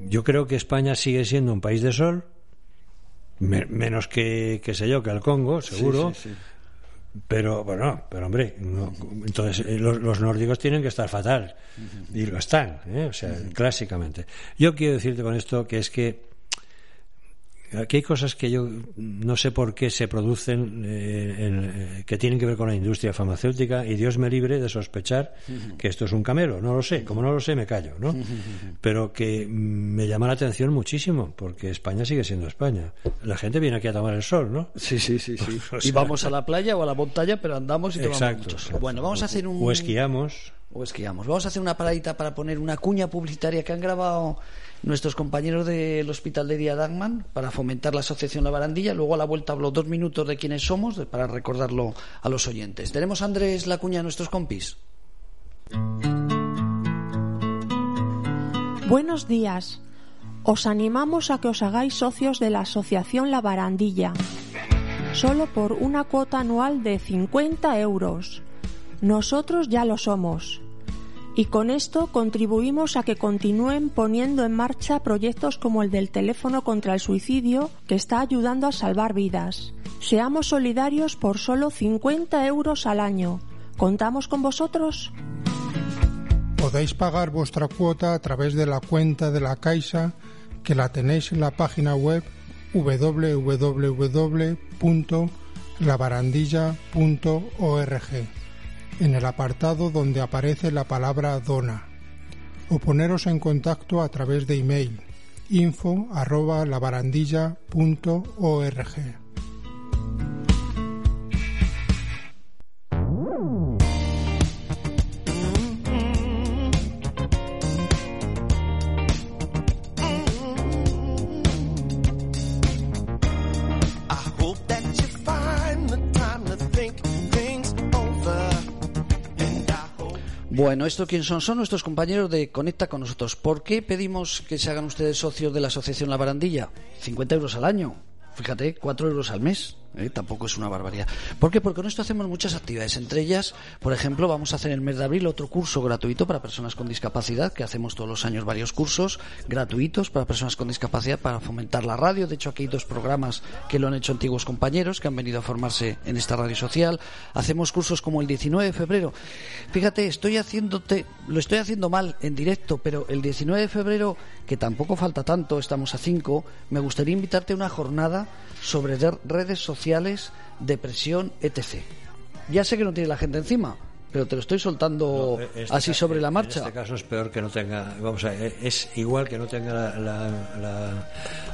yo creo que España sigue siendo un país de sol, menos que, que sé yo, que el Congo, seguro. Sí, pero bueno, pero hombre, entonces eh, los, nórdicos tienen que estar fatal y lo están, ¿eh? o sea, clásicamente. Yo quiero decirte con esto que es que Aquí hay cosas que yo no sé por qué se producen eh, eh, que tienen que ver con la industria farmacéutica y Dios me libre de sospechar que esto es un camelo. No lo sé. Como no lo sé, me callo, ¿no? Pero que me llama la atención muchísimo porque España sigue siendo España. La gente viene aquí a tomar el sol, ¿no? Sí, sí, sí. sí. y vamos a la playa o a la montaña, pero andamos y tomamos exacto, Bueno, vamos a hacer un... O esquiamos. O esquiamos. Vamos a hacer una paradita para poner una cuña publicitaria que han grabado nuestros compañeros del Hospital de Día Dagman para fomentar la asociación La Barandilla. Luego a la vuelta hablo dos minutos de quiénes somos para recordarlo a los oyentes. ¿Tenemos a Andrés Lacuña, nuestros compis? Buenos días. Os animamos a que os hagáis socios de la Asociación La Barandilla, solo por una cuota anual de 50 euros. Nosotros ya lo somos y con esto contribuimos a que continúen poniendo en marcha proyectos como el del teléfono contra el suicidio que está ayudando a salvar vidas. Seamos solidarios por solo 50 euros al año. ¿Contamos con vosotros? Podéis pagar vuestra cuota a través de la cuenta de la Caixa que la tenéis en la página web www labarandilla.org, en el apartado donde aparece la palabra dona, o poneros en contacto a través de email info. Bueno, ¿esto quién son? Son nuestros compañeros de Conecta con nosotros. ¿Por qué pedimos que se hagan ustedes socios de la Asociación La Barandilla? 50 euros al año. Fíjate, 4 euros al mes. ¿Eh? tampoco es una barbaridad. ¿Por qué? Porque con esto hacemos muchas actividades. Entre ellas, por ejemplo, vamos a hacer en el mes de abril otro curso gratuito para personas con discapacidad, que hacemos todos los años varios cursos gratuitos para personas con discapacidad para fomentar la radio. De hecho, aquí hay dos programas que lo han hecho antiguos compañeros que han venido a formarse en esta radio social. Hacemos cursos como el 19 de febrero. Fíjate, estoy haciéndote, lo estoy haciendo mal en directo, pero el 19 de febrero, que tampoco falta tanto, estamos a 5, me gustaría invitarte a una jornada sobre redes sociales, depresión, etc. Ya sé que no tiene la gente encima, pero te lo estoy soltando este así sobre la marcha. En este caso es peor que no tenga, vamos a, es igual que no tenga la, la,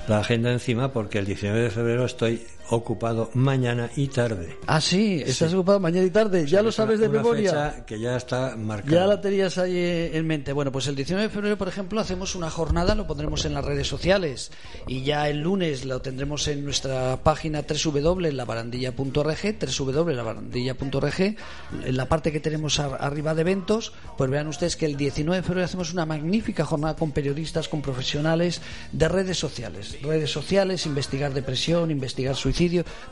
la agenda encima porque el 19 de febrero estoy ocupado mañana y tarde. Ah, sí, estás ocupado mañana y tarde, ya lo sabes de memoria. que ya está marcada. Ya la tenías ahí en mente. Bueno, pues el 19 de febrero, por ejemplo, hacemos una jornada, lo pondremos en las redes sociales y ya el lunes lo tendremos en nuestra página www.labarandilla.org, www.labarandilla.org, en la parte que tenemos arriba de eventos, pues vean ustedes que el 19 de febrero hacemos una magnífica jornada con periodistas, con profesionales de redes sociales, redes sociales, investigar depresión, investigar suicidio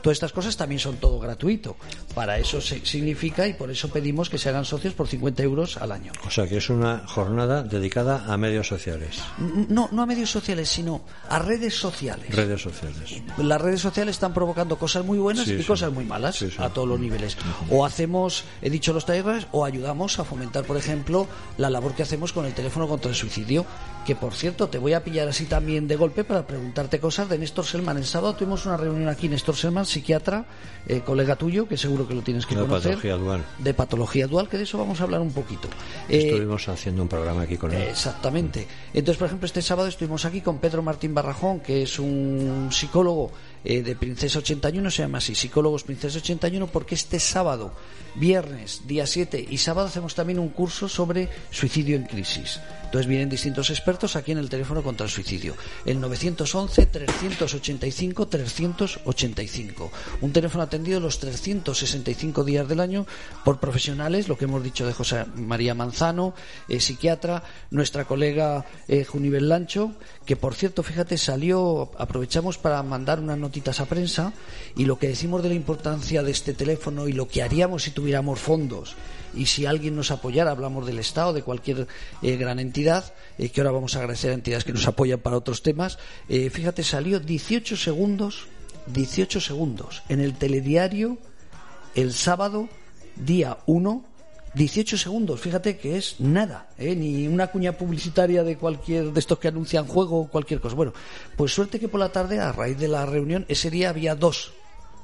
todas estas cosas también son todo gratuito. Para eso se significa y por eso pedimos que se hagan socios por 50 euros al año. O sea que es una jornada dedicada a medios sociales. No, no a medios sociales, sino a redes sociales. Redes sociales. Las redes sociales están provocando cosas muy buenas y cosas muy malas a todos los niveles. O hacemos, he dicho los talleres, o ayudamos a fomentar, por ejemplo, la labor que hacemos con el teléfono contra el suicidio. Que por cierto, te voy a pillar así también de golpe para preguntarte cosas de Néstor Selman. El sábado tuvimos una reunión aquí en Néstor Selman, psiquiatra, eh, colega tuyo, que seguro que lo tienes que conocer. De patología dual. De patología dual, que de eso vamos a hablar un poquito. Eh, estuvimos haciendo un programa aquí con él. Exactamente. Entonces, por ejemplo, este sábado estuvimos aquí con Pedro Martín Barrajón, que es un psicólogo eh, de Princesa 81, se llama así, Psicólogos Princesa 81, porque este sábado, viernes, día 7 y sábado hacemos también un curso sobre suicidio en crisis. Entonces vienen distintos expertos aquí en el teléfono contra el suicidio. El 911-385-385. Un teléfono atendido los 365 días del año por profesionales, lo que hemos dicho de José María Manzano, eh, psiquiatra, nuestra colega eh, Junivel Lancho, que por cierto, fíjate, salió, aprovechamos para mandar unas notitas a prensa y lo que decimos de la importancia de este teléfono y lo que haríamos si tuviéramos fondos y si alguien nos apoyara, hablamos del Estado, de cualquier eh, gran entidad, eh, que ahora vamos a agradecer a entidades que nos apoyan para otros temas, eh, fíjate, salió 18 segundos, 18 segundos en el telediario el sábado, día 1, 18 segundos, fíjate que es nada, ni una cuña publicitaria de cualquier de estos que anuncian juego o cualquier cosa. Bueno, pues suerte que por la tarde, a raíz de la reunión, ese día había dos,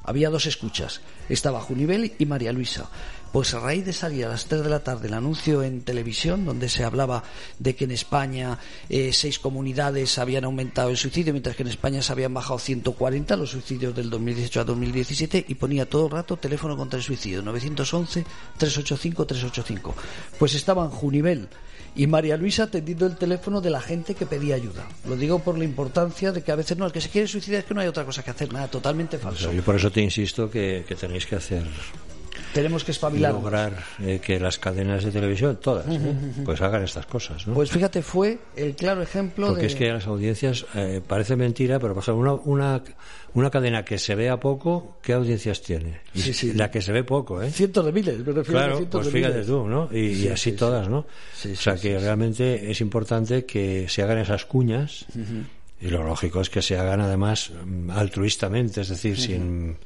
había dos escuchas. Estaba Junivel y María Luisa. Pues a raíz de salir a las 3 de la tarde el anuncio en televisión, donde se hablaba de que en España eh, seis comunidades habían aumentado el suicidio, mientras que en España se habían bajado 140 los suicidios del 2018 a 2017, y ponía todo el rato teléfono contra el suicidio, 911-385-385. Pues estaban Junivel y María Luisa atendiendo el teléfono de la gente que pedía ayuda. Lo digo por la importancia de que a veces no, el que se quiere suicidar es que no hay otra cosa que hacer, nada, totalmente falso. yo por eso te insisto que tenéis que hacer tenemos que espabilar. Lograr eh, que las cadenas de televisión, todas, ¿eh? pues hagan estas cosas. ¿no? Pues fíjate, fue el claro ejemplo Porque es que las audiencias, eh, parece mentira, pero por una, una, una, cadena que se vea poco, ¿qué audiencias tiene? sí, sí. La que se ve poco, ¿eh? Cientos de miles, me refiero claro, cientos pues de fíjate tú, ¿no? Y, así todas, ¿no? o sea que realmente es importante que se hagan esas cuñas. Y lo lógico es que se hagan además altruistamente, es decir, sin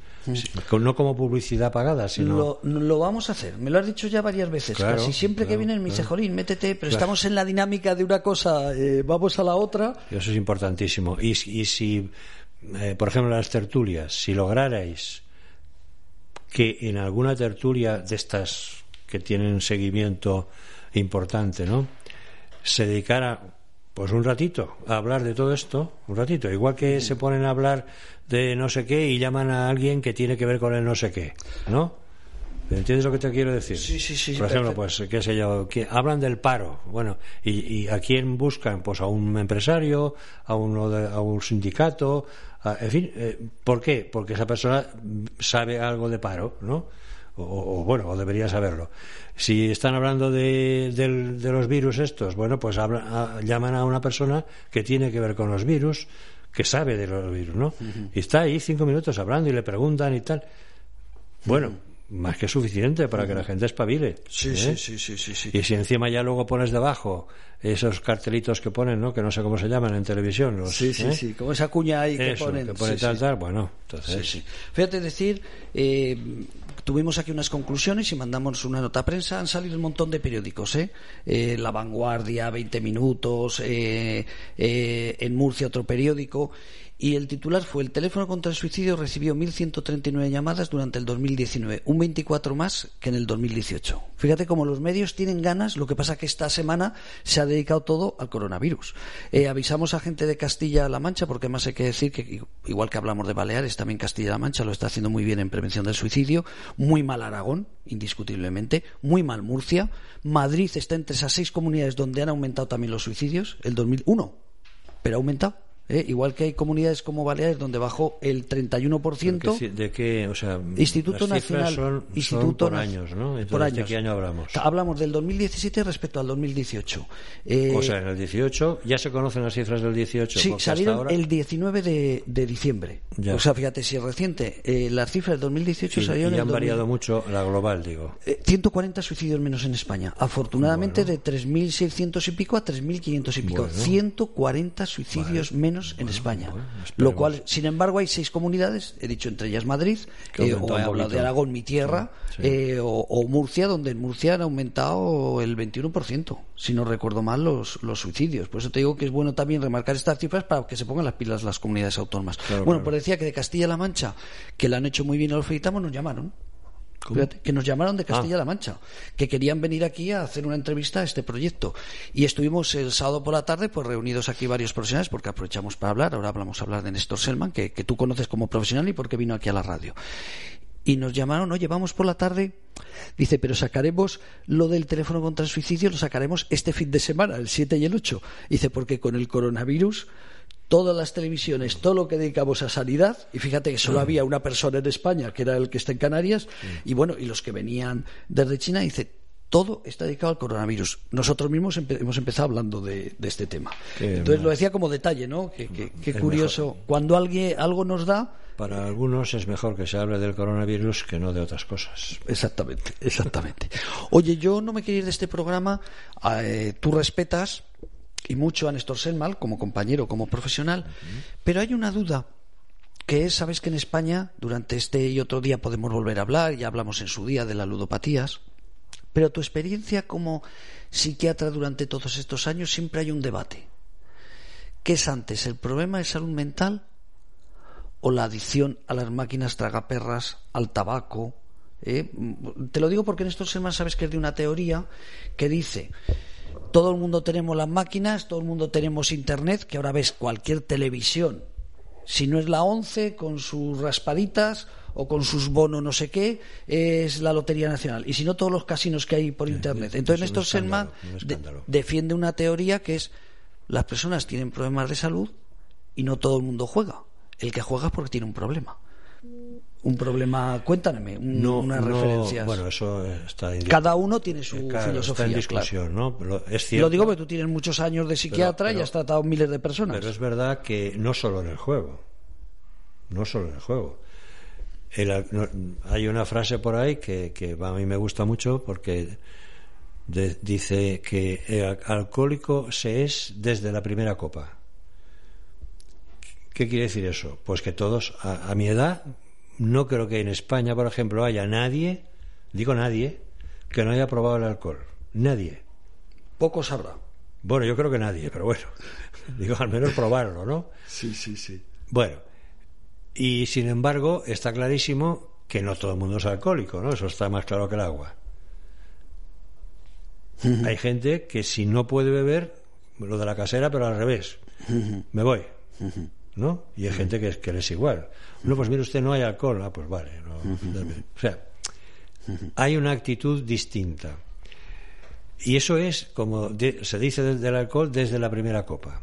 no como publicidad pagada, sino... Lo, vamos a hacer, me lo has dicho ya varias veces, casi siempre que vienen me dice, Jolín, métete, pero estamos en la dinámica de una cosa, eh, vamos a la otra. Eso es importantísimo. Y, y si, eh, por ejemplo, las tertulias, si lograrais que en alguna tertulia de estas que tienen seguimiento importante, ¿no? Se dedicara pues un ratito a hablar de todo esto, un ratito, igual que se ponen a hablar de no sé qué y llaman a alguien que tiene que ver con el no sé qué, ¿no? ¿Entiendes lo que te quiero decir? Sí, sí, sí. Por ejemplo, pues, qué sé yo, hablan del paro. Bueno, ¿y, a quién buscan? Pues a un empresario, a, uno a un sindicato, en fin. Eh, ¿Por qué? Porque esa persona sabe algo de paro, ¿no? O, bueno, o debería saberlo. Si están hablando de, los virus estos, bueno, pues llaman a una persona que tiene que ver con los virus, que sabe de los virus, ¿no? Y está ahí cinco minutos hablando y le preguntan y tal. Bueno, más que suficiente para que la gente espabile. ¿eh? Sí, sí, sí, sí, sí, Y si encima ya luego pones debajo esos cartelitos que ponen, ¿no? Que no sé cómo se llaman en televisión. Los, sí, sí, ¿eh? sí, como esa cuña ahí que ponen. Que tal, tal, bueno, entonces... Fíjate decir, eh, tuvimos aquí unas conclusiones y mandamos una nota a prensa. Han salido un montón de periódicos, ¿eh? eh la Vanguardia, 20 Minutos, en Murcia otro periódico y el titular fue el teléfono contra el suicidio recibió 1.139 llamadas durante el 2019, un 24 más que en el 2018. Fíjate cómo los medios tienen ganas, lo que pasa que esta semana se ha dedicado todo al coronavirus. Eh, avisamos a gente de Castilla-La Mancha, porque además hay que decir que, igual que hablamos de Baleares, también Castilla-La Mancha lo está haciendo muy bien en prevención del suicidio, muy mal Aragón, indiscutiblemente, muy mal Murcia, Madrid está entre esas seis comunidades donde han aumentado también los suicidios, el 2001, pero ha aumentado ¿eh? igual que hay comunidades como Baleares donde bajó el 31%. ¿De qué? O sea, Instituto Nacional. Son, Instituto por años, ¿no? ¿De qué año hablamos? Hablamos del 2017 respecto al 2018. Eh, o sea, en el 18 ya se conocen las cifras del 18. Sí, salieron el 19 de, de diciembre. O sea, fíjate, si es reciente, eh, las cifras del 2018 salieron. Y han variado mucho la global, digo. 140 suicidios menos en España. Afortunadamente, de 3.600 y pico a 3.500 y pico. 140 suicidios menos en España. lo cual, sin embargo, hay seis comunidades, he dicho entre ellas Madrid, eh, o he hablado de Aragón, mi tierra, eh, o, Murcia, donde en Murcia han aumentado el 21%, si no recuerdo mal, los, los suicidios. Por eso te digo que es bueno también remarcar estas cifras para que se pongan las pilas las comunidades autónomas. bueno, pues decía que de Castilla-La Mancha, que la han hecho muy bien y lo felicitamos, nos llamaron que nos llamaron de Castilla-La ah. Mancha, que querían venir aquí a hacer una entrevista a este proyecto. Y estuvimos el sábado por la tarde, pues reunidos aquí varios profesionales, porque aprovechamos para hablar. Ahora hablamos a hablar de Néstor Selman, que, que tú conoces como profesional y porque vino aquí a la radio. Y nos llamaron, oye, vamos por la tarde. Dice, pero sacaremos lo del teléfono contra el suicidio, lo sacaremos este fin de semana, el 7 y el 8. Dice, porque con el coronavirus todas las televisiones, todo lo que dedicamos a sanidad, y fíjate que solo había una persona en España, que era el que está en Canarias, y bueno, y los que venían desde China, dice, todo está dedicado al coronavirus. Nosotros mismos hemos empezado hablando de, este tema. Entonces lo decía como detalle, ¿no? Qué curioso. Cuando alguien, algo nos da... Para algunos es mejor que se hable del coronavirus que no de otras cosas. Exactamente, exactamente. Oye, yo no me quiero ir de este programa. Eh, tú respetas y mucho a Néstor Selmal como compañero, como profesional, pero hay una duda que es, sabes que en España durante este y otro día podemos volver a hablar, ya hablamos en su día de las ludopatías, pero tu experiencia como psiquiatra durante todos estos años siempre hay un debate. ¿Qué es antes, el problema de salud mental o la adicción a las máquinas tragaperras, al tabaco? Eh? Te lo digo porque Néstor Selman sabes que es de una teoría que dice todo el mundo tenemos las máquinas, todo el mundo tenemos internet, que ahora ves cualquier televisión. Si no es la 11 con sus raspaditas o con sus bonos no sé qué, es la Lotería Nacional. Y si no, todos los casinos que hay por internet. Entonces, Néstor Selman defiende una teoría que es las personas tienen problemas de salud y no todo el mundo juega. El que juega es porque tiene un problema un problema, cuéntame, no, unas referencias. Bueno, eso está Cada uno tiene su filosofía. en discusión, ¿no? es cierto, Lo digo porque tú tienes muchos años de psiquiatra y has tratado miles de personas. Pero es verdad que no solo en el juego, no solo en el juego. hay una frase por ahí que, que, a mí me gusta mucho porque dice que el alcohólico se es desde la primera copa. ¿Qué quiere decir eso? Pues que todos, a mi edad, no creo que en España, por ejemplo, haya nadie, digo nadie, que no haya probado el alcohol. Nadie. Pocos habrá. Bueno, yo creo que nadie, pero bueno, digo al menos probarlo, ¿no? Sí, sí, sí. Bueno, y sin embargo, está clarísimo que no todo el mundo es alcohólico, ¿no? Eso está más claro que el agua. Hay gente que si no puede beber, lo de la casera, pero al revés, me voy, ¿no? Y hay gente que, que es igual. No, pues mire usted, no hay alcohol. Ah, pues vale. O sea, hay una actitud distinta. Y eso es, como se dice del alcohol, desde la primera copa.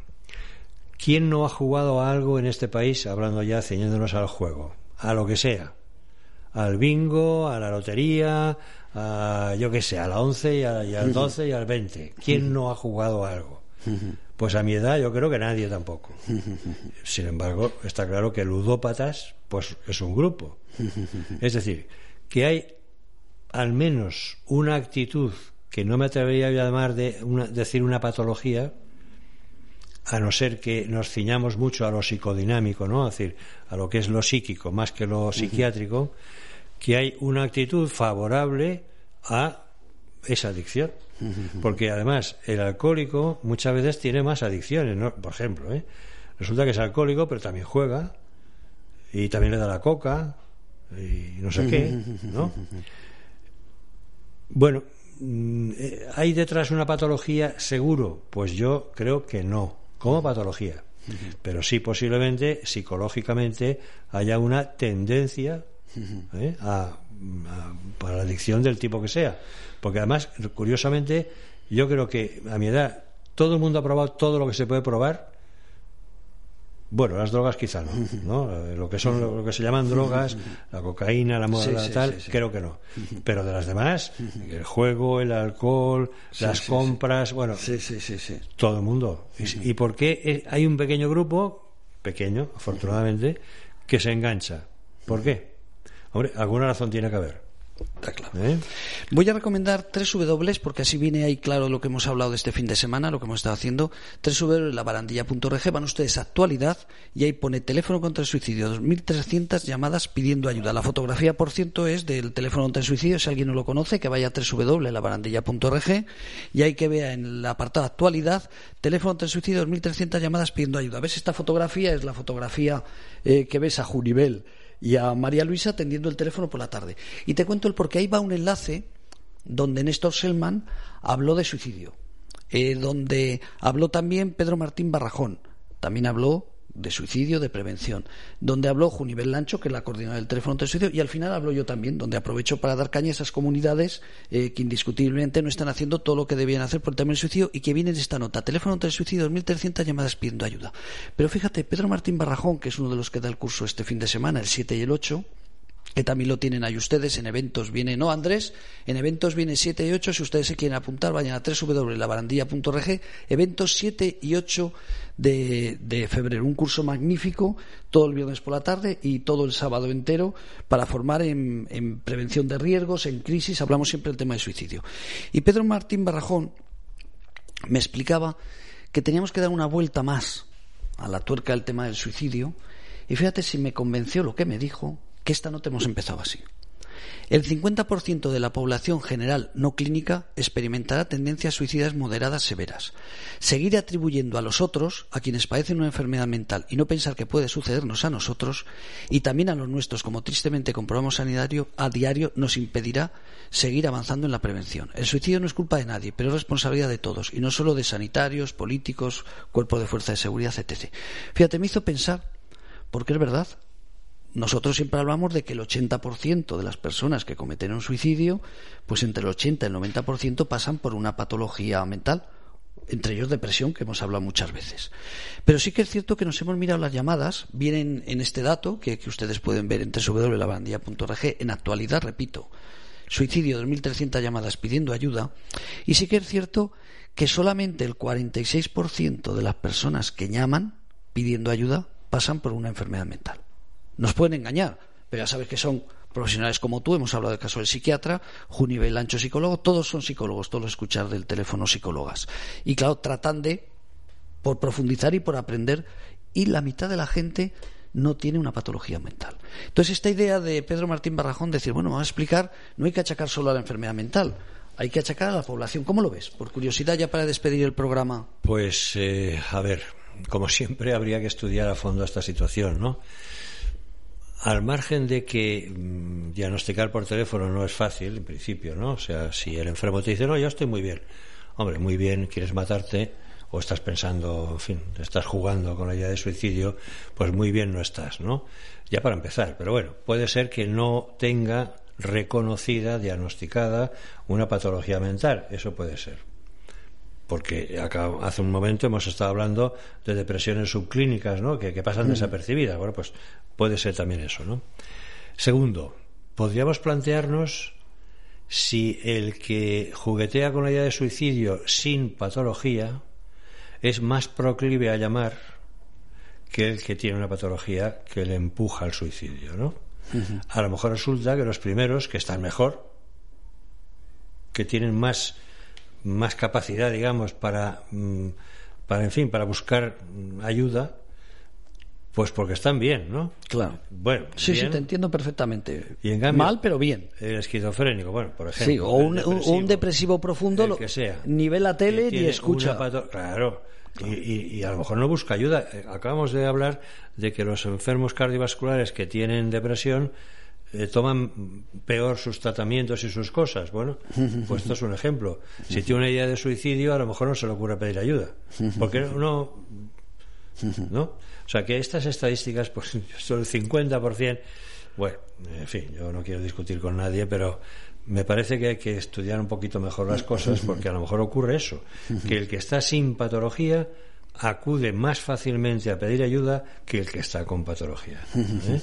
¿Quién no ha jugado a algo en este país, hablando ya, ceñéndonos al juego? A lo que sea. Al bingo, a la lotería, a, yo qué sé, a la 11 y, al 12 y al 20. ¿Quién no ha jugado a algo? Pues a mi edad yo creo que nadie tampoco. Sin embargo, está claro que ludópatas, pues es un grupo. Es decir, que hay al menos una actitud que no me atrevería a llamar de decir una patología, a no ser que nos ciñamos mucho a lo psicodinámico, ¿no? Es decir, a lo que es lo psíquico más que lo psiquiátrico, que hay una actitud favorable a esa adicción. Porque además el alcohólico muchas veces tiene más adicciones, ¿no? Por ejemplo, ¿eh? resulta que es alcohólico pero también juega y también le da la coca y no sé qué, ¿no? Bueno, mm, eh, ¿hay detrás una patología seguro? Pues yo creo que no, como patología. Pero sí posiblemente psicológicamente haya una tendencia ¿eh? a, para la adicción del tipo que sea. Porque además, curiosamente, yo creo que a mi edad todo el mundo ha probado todo lo que se puede probar. Bueno, las drogas quizá no, ¿no? Lo que son lo que se llaman drogas, la cocaína, la moda, tal, creo que no. Pero de las demás, el juego, el alcohol, las compras, bueno, todo el mundo. ¿Y, ¿Y por qué hay un pequeño grupo, pequeño, afortunadamente, que se engancha? ¿Por qué? Hombre, alguna razón tiene que haber. Está claro. ¿Eh? Voy a recomendar tres W porque así viene ahí claro lo que hemos hablado de este fin de semana, lo que hemos estado haciendo. Tres W, la barandilla.org, van ustedes a actualidad y ahí pone teléfono contra el suicidio, 2.300 llamadas pidiendo ayuda. La fotografía, por cierto, es del teléfono contra el suicidio, si alguien no lo conoce, que vaya a W, la barandilla.org y hay que vea en el apartado actualidad, teléfono contra el suicidio, 2.300 llamadas pidiendo ayuda. ¿Ves? Esta fotografía es la fotografía eh, que ves a Junivel y a María Luisa atendiendo el teléfono por la tarde. Y te cuento el porque ahí va un enlace donde Néstor Selman habló de suicidio, eh, donde habló también Pedro Martín Barrajón, también habló de suicidio, de prevención, donde habló Junivel Lancho, que es la coordinadora del teléfono de suicidio, y al final hablo yo también, donde aprovecho para dar caña a esas comunidades eh, que indiscutiblemente no están haciendo todo lo que debían hacer por el tema del suicidio y que vienen esta nota. Teléfono de suicidio, 2.300 llamadas pidiendo ayuda. Pero fíjate, Pedro Martín Barrajón, que es uno de los que da el curso este fin de semana, el 7 y el 8, que también lo tienen ahí ustedes. En eventos viene, ¿no, Andrés? En eventos viene 7 y 8. Si ustedes se quieren apuntar, vayan a www.labarandilla.org. Eventos 7 y 8 de, de, febrero. Un curso magnífico, todo el viernes por la tarde y todo el sábado entero para formar en, en prevención de riesgos, en crisis. Hablamos siempre del tema del suicidio. Y Pedro Martín Barrajón me explicaba que teníamos que dar una vuelta más a la tuerca del tema del suicidio. Y fíjate si me convenció lo que me dijo, que esta nota hemos empezado así. El 50% de la población general no clínica experimentará tendencias suicidas moderadas severas. Seguir atribuyendo a los otros, a quienes padecen una enfermedad mental, y no pensar que puede sucedernos a nosotros, y también a los nuestros, como tristemente comprobamos sanitario, a diario, nos impedirá seguir avanzando en la prevención. El suicidio no es culpa de nadie, pero es responsabilidad de todos, y no solo de sanitarios, políticos, cuerpos de fuerza de seguridad, etc. Fíjate, me hizo pensar, porque es verdad, nosotros siempre hablamos de que el 80% de las personas que cometen un suicidio, pues entre el 80 y el 90% pasan por una patología mental, entre ellos depresión, que hemos hablado muchas veces. Pero sí que es cierto que nos hemos mirado las llamadas, vienen en este dato que, ustedes pueden ver en www.labandía.org, en actualidad, repito, suicidio 2.300 llamadas pidiendo ayuda, y sí que es cierto que solamente el 46% de las personas que llaman pidiendo ayuda pasan por una enfermedad mental. Nos pueden engañar, pero ya sabes que son profesionales como tú, hemos hablado del caso del psiquiatra, Junivel Ancho psicólogo, todos son psicólogos, todos los escuchar del teléfono psicólogas. Y claro, tratan de, por profundizar y por aprender, y la mitad de la gente no tiene una patología mental. Entonces, esta idea de Pedro Martín Barrajón, decir, bueno, vamos a explicar, no hay que achacar solo a la enfermedad mental, hay que achacar a la población. ¿Cómo lo ves? Por curiosidad, ya para despedir el programa. Pues, eh, a ver, como siempre, habría que estudiar a fondo esta situación, ¿no? Al margen de que mm, diagnosticar por teléfono no es fácil, en principio, ¿no? O sea, si el enfermo te dice, no, yo estoy muy bien. Hombre, muy bien, quieres matarte o estás pensando, en fin, estás jugando con la idea de suicidio, pues muy bien no estás, ¿no? Ya para empezar, pero bueno, puede ser que no tenga reconocida, diagnosticada una patología mental, eso puede ser. Porque acá, hace un momento hemos estado hablando de depresiones subclínicas, ¿no? Que, pasan desapercibidas. Bueno, pues puede ser también eso, ¿no? Segundo, podríamos plantearnos si el que juguetea con la idea de suicidio sin patología es más proclive a llamar que el que tiene una patología que le empuja al suicidio, ¿no? A lo mejor resulta que los primeros, que están mejor, que tienen más, más capacidad, digamos, para, mm, para, en fin, para buscar ayuda, pues porque están bien, ¿no? Claro. Bueno, sí, sí, te entiendo perfectamente. Y en Mal, pero bien. El esquizofrénico, bueno, por ejemplo. Sí, o un depresivo, profundo, lo que sea. Nivel a tele y escucha. Claro. Y, a lo mejor no busca ayuda. Eh, acabamos de hablar de que los enfermos cardiovasculares que tienen depresión eh, toman peor sus tratamientos y sus cosas. Bueno, pues esto es un ejemplo. Si tiene una idea de suicidio, a lo mejor no se le ocurre pedir ayuda. Porque no. ¿No? O sea que estas estadísticas, pues son el 50%. Bueno, en fin, yo no quiero discutir con nadie, pero me parece que hay que estudiar un poquito mejor las cosas porque a lo mejor ocurre eso, que el que está sin patología acude más fácilmente a pedir ayuda que el que está con patología. ¿eh?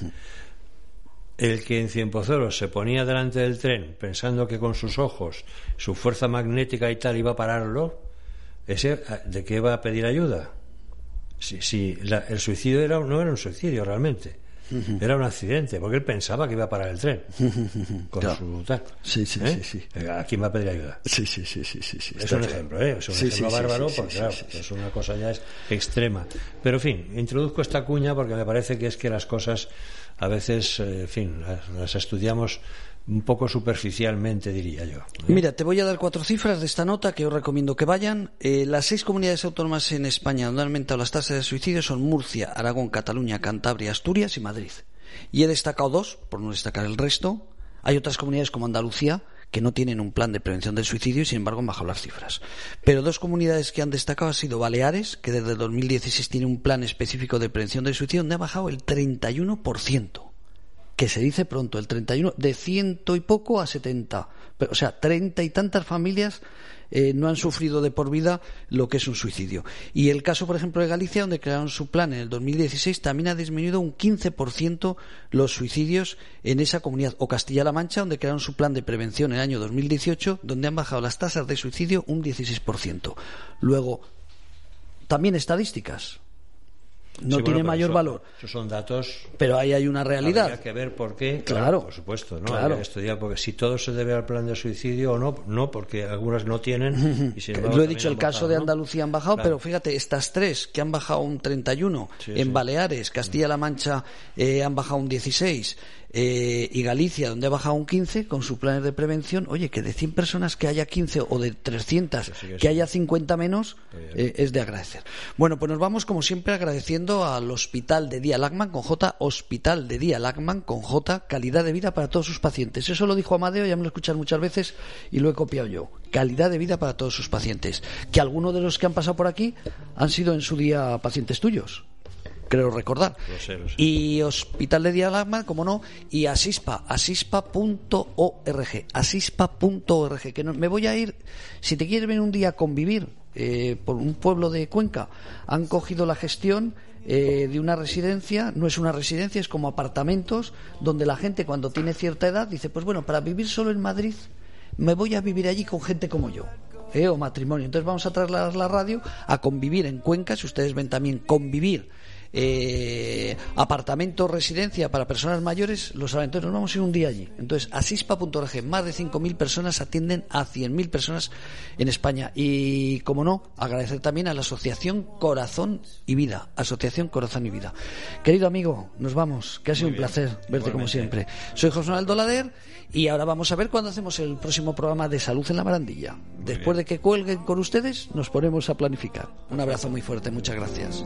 El que en Cienpozuelos se ponía delante del tren pensando que con sus ojos, su fuerza magnética y tal iba a pararlo, ese, ¿de qué va a pedir ayuda? Si, si el suicidio era, no era un suicidio realmente era un accidente, porque él pensaba que iba a parar el tren con su tal. Sí, sí, ¿Eh? sí, ¿A quién va a pedir ayuda? Sí, sí, sí, sí, sí. Es un ejemplo, ¿eh? Es un ejemplo bárbaro, porque claro, es una cosa ya es extrema. Pero, en fin, introduzco esta cuña porque me parece que es que las cosas a veces, eh, en fin, las estudiamos un poco superficialmente, diría yo. Mira, te voy a dar cuatro cifras de esta nota que os recomiendo que vayan. Eh, las seis comunidades autónomas en España donde han aumentado las tasas de suicidio son Murcia, Aragón, Cataluña, Cantabria, Asturias y Madrid. Y he destacado dos, por no destacar el resto. Hay otras comunidades como Andalucía que no tienen un plan de prevención del suicidio y sin embargo han bajado las cifras. Pero dos comunidades que han destacado han sido Baleares, que desde 2016 tiene un plan específico de prevención del suicidio donde ha bajado el 31% que se dice pronto, el 31, de ciento y poco a 70. Pero, o sea, treinta y tantas familias eh, no han sufrido de por vida lo que es un suicidio. Y el caso, por ejemplo, de Galicia, donde crearon su plan en el 2016, también ha disminuido un 15% los suicidios en esa comunidad. O Castilla-La Mancha, donde crearon su plan de prevención en el año 2018, donde han bajado las tasas de suicidio un 16%. Luego, también estadísticas no tiene mayor valor. Esos son datos. Pero ahí hay una realidad. Hay que ver por qué. Claro. por supuesto, ¿no? Claro. estudiar porque si todo se debe al plan de suicidio o no, no, porque algunas no tienen. Lo he dicho, el caso de Andalucía han bajado, pero fíjate, estas tres que han bajado un 31, en Baleares, Castilla-La Mancha eh, han bajado un 16 eh, y Galicia, donde ha bajado un 15 con sus planes de prevención, oye, que de 100 personas que haya 15 o de 300 que haya 50 menos, eh, es de agradecer. Bueno, pues nos vamos como siempre agradeciendo al Hospital de Día Lagman con J, Hospital de Día Lagman con J, calidad de vida para todos sus pacientes. Eso lo dijo Amadeo, ya me lo escuchan muchas veces y lo he copiado yo. Calidad de vida para todos sus pacientes. Que algunos de los que han pasado por aquí han sido en su día pacientes tuyos creo recordar. Y Hospital de Dialagma, como no, y Asispa, asispa.org, asispa.org, que no, me voy a ir, si te quieres venir un día a convivir eh, por un pueblo de Cuenca, han cogido la gestión eh, de una residencia, no es una residencia, es como apartamentos, donde la gente cuando tiene cierta edad dice, pues bueno, para vivir solo en Madrid, me voy a vivir allí con gente como yo. Eh, o matrimonio. Entonces vamos a trasladar la radio a convivir en Cuenca, si ustedes ven también convivir eh, apartamento, residencia para personas mayores, los saben. Entonces nos vamos a ir un día allí. Entonces, asispa.org, más de 5.000 personas atienden a 100.000 personas en España. Y, como no, agradecer también a la Asociación Corazón y Vida. Asociación Corazón y Vida. Querido amigo, nos vamos, que ha sido un placer verte como siempre. Soy José Manuel Dolader y ahora vamos a ver cuándo hacemos el próximo programa de Salud en la Barandilla. Después de que cuelguen con ustedes, nos ponemos a planificar. Un abrazo muy fuerte, muchas gracias.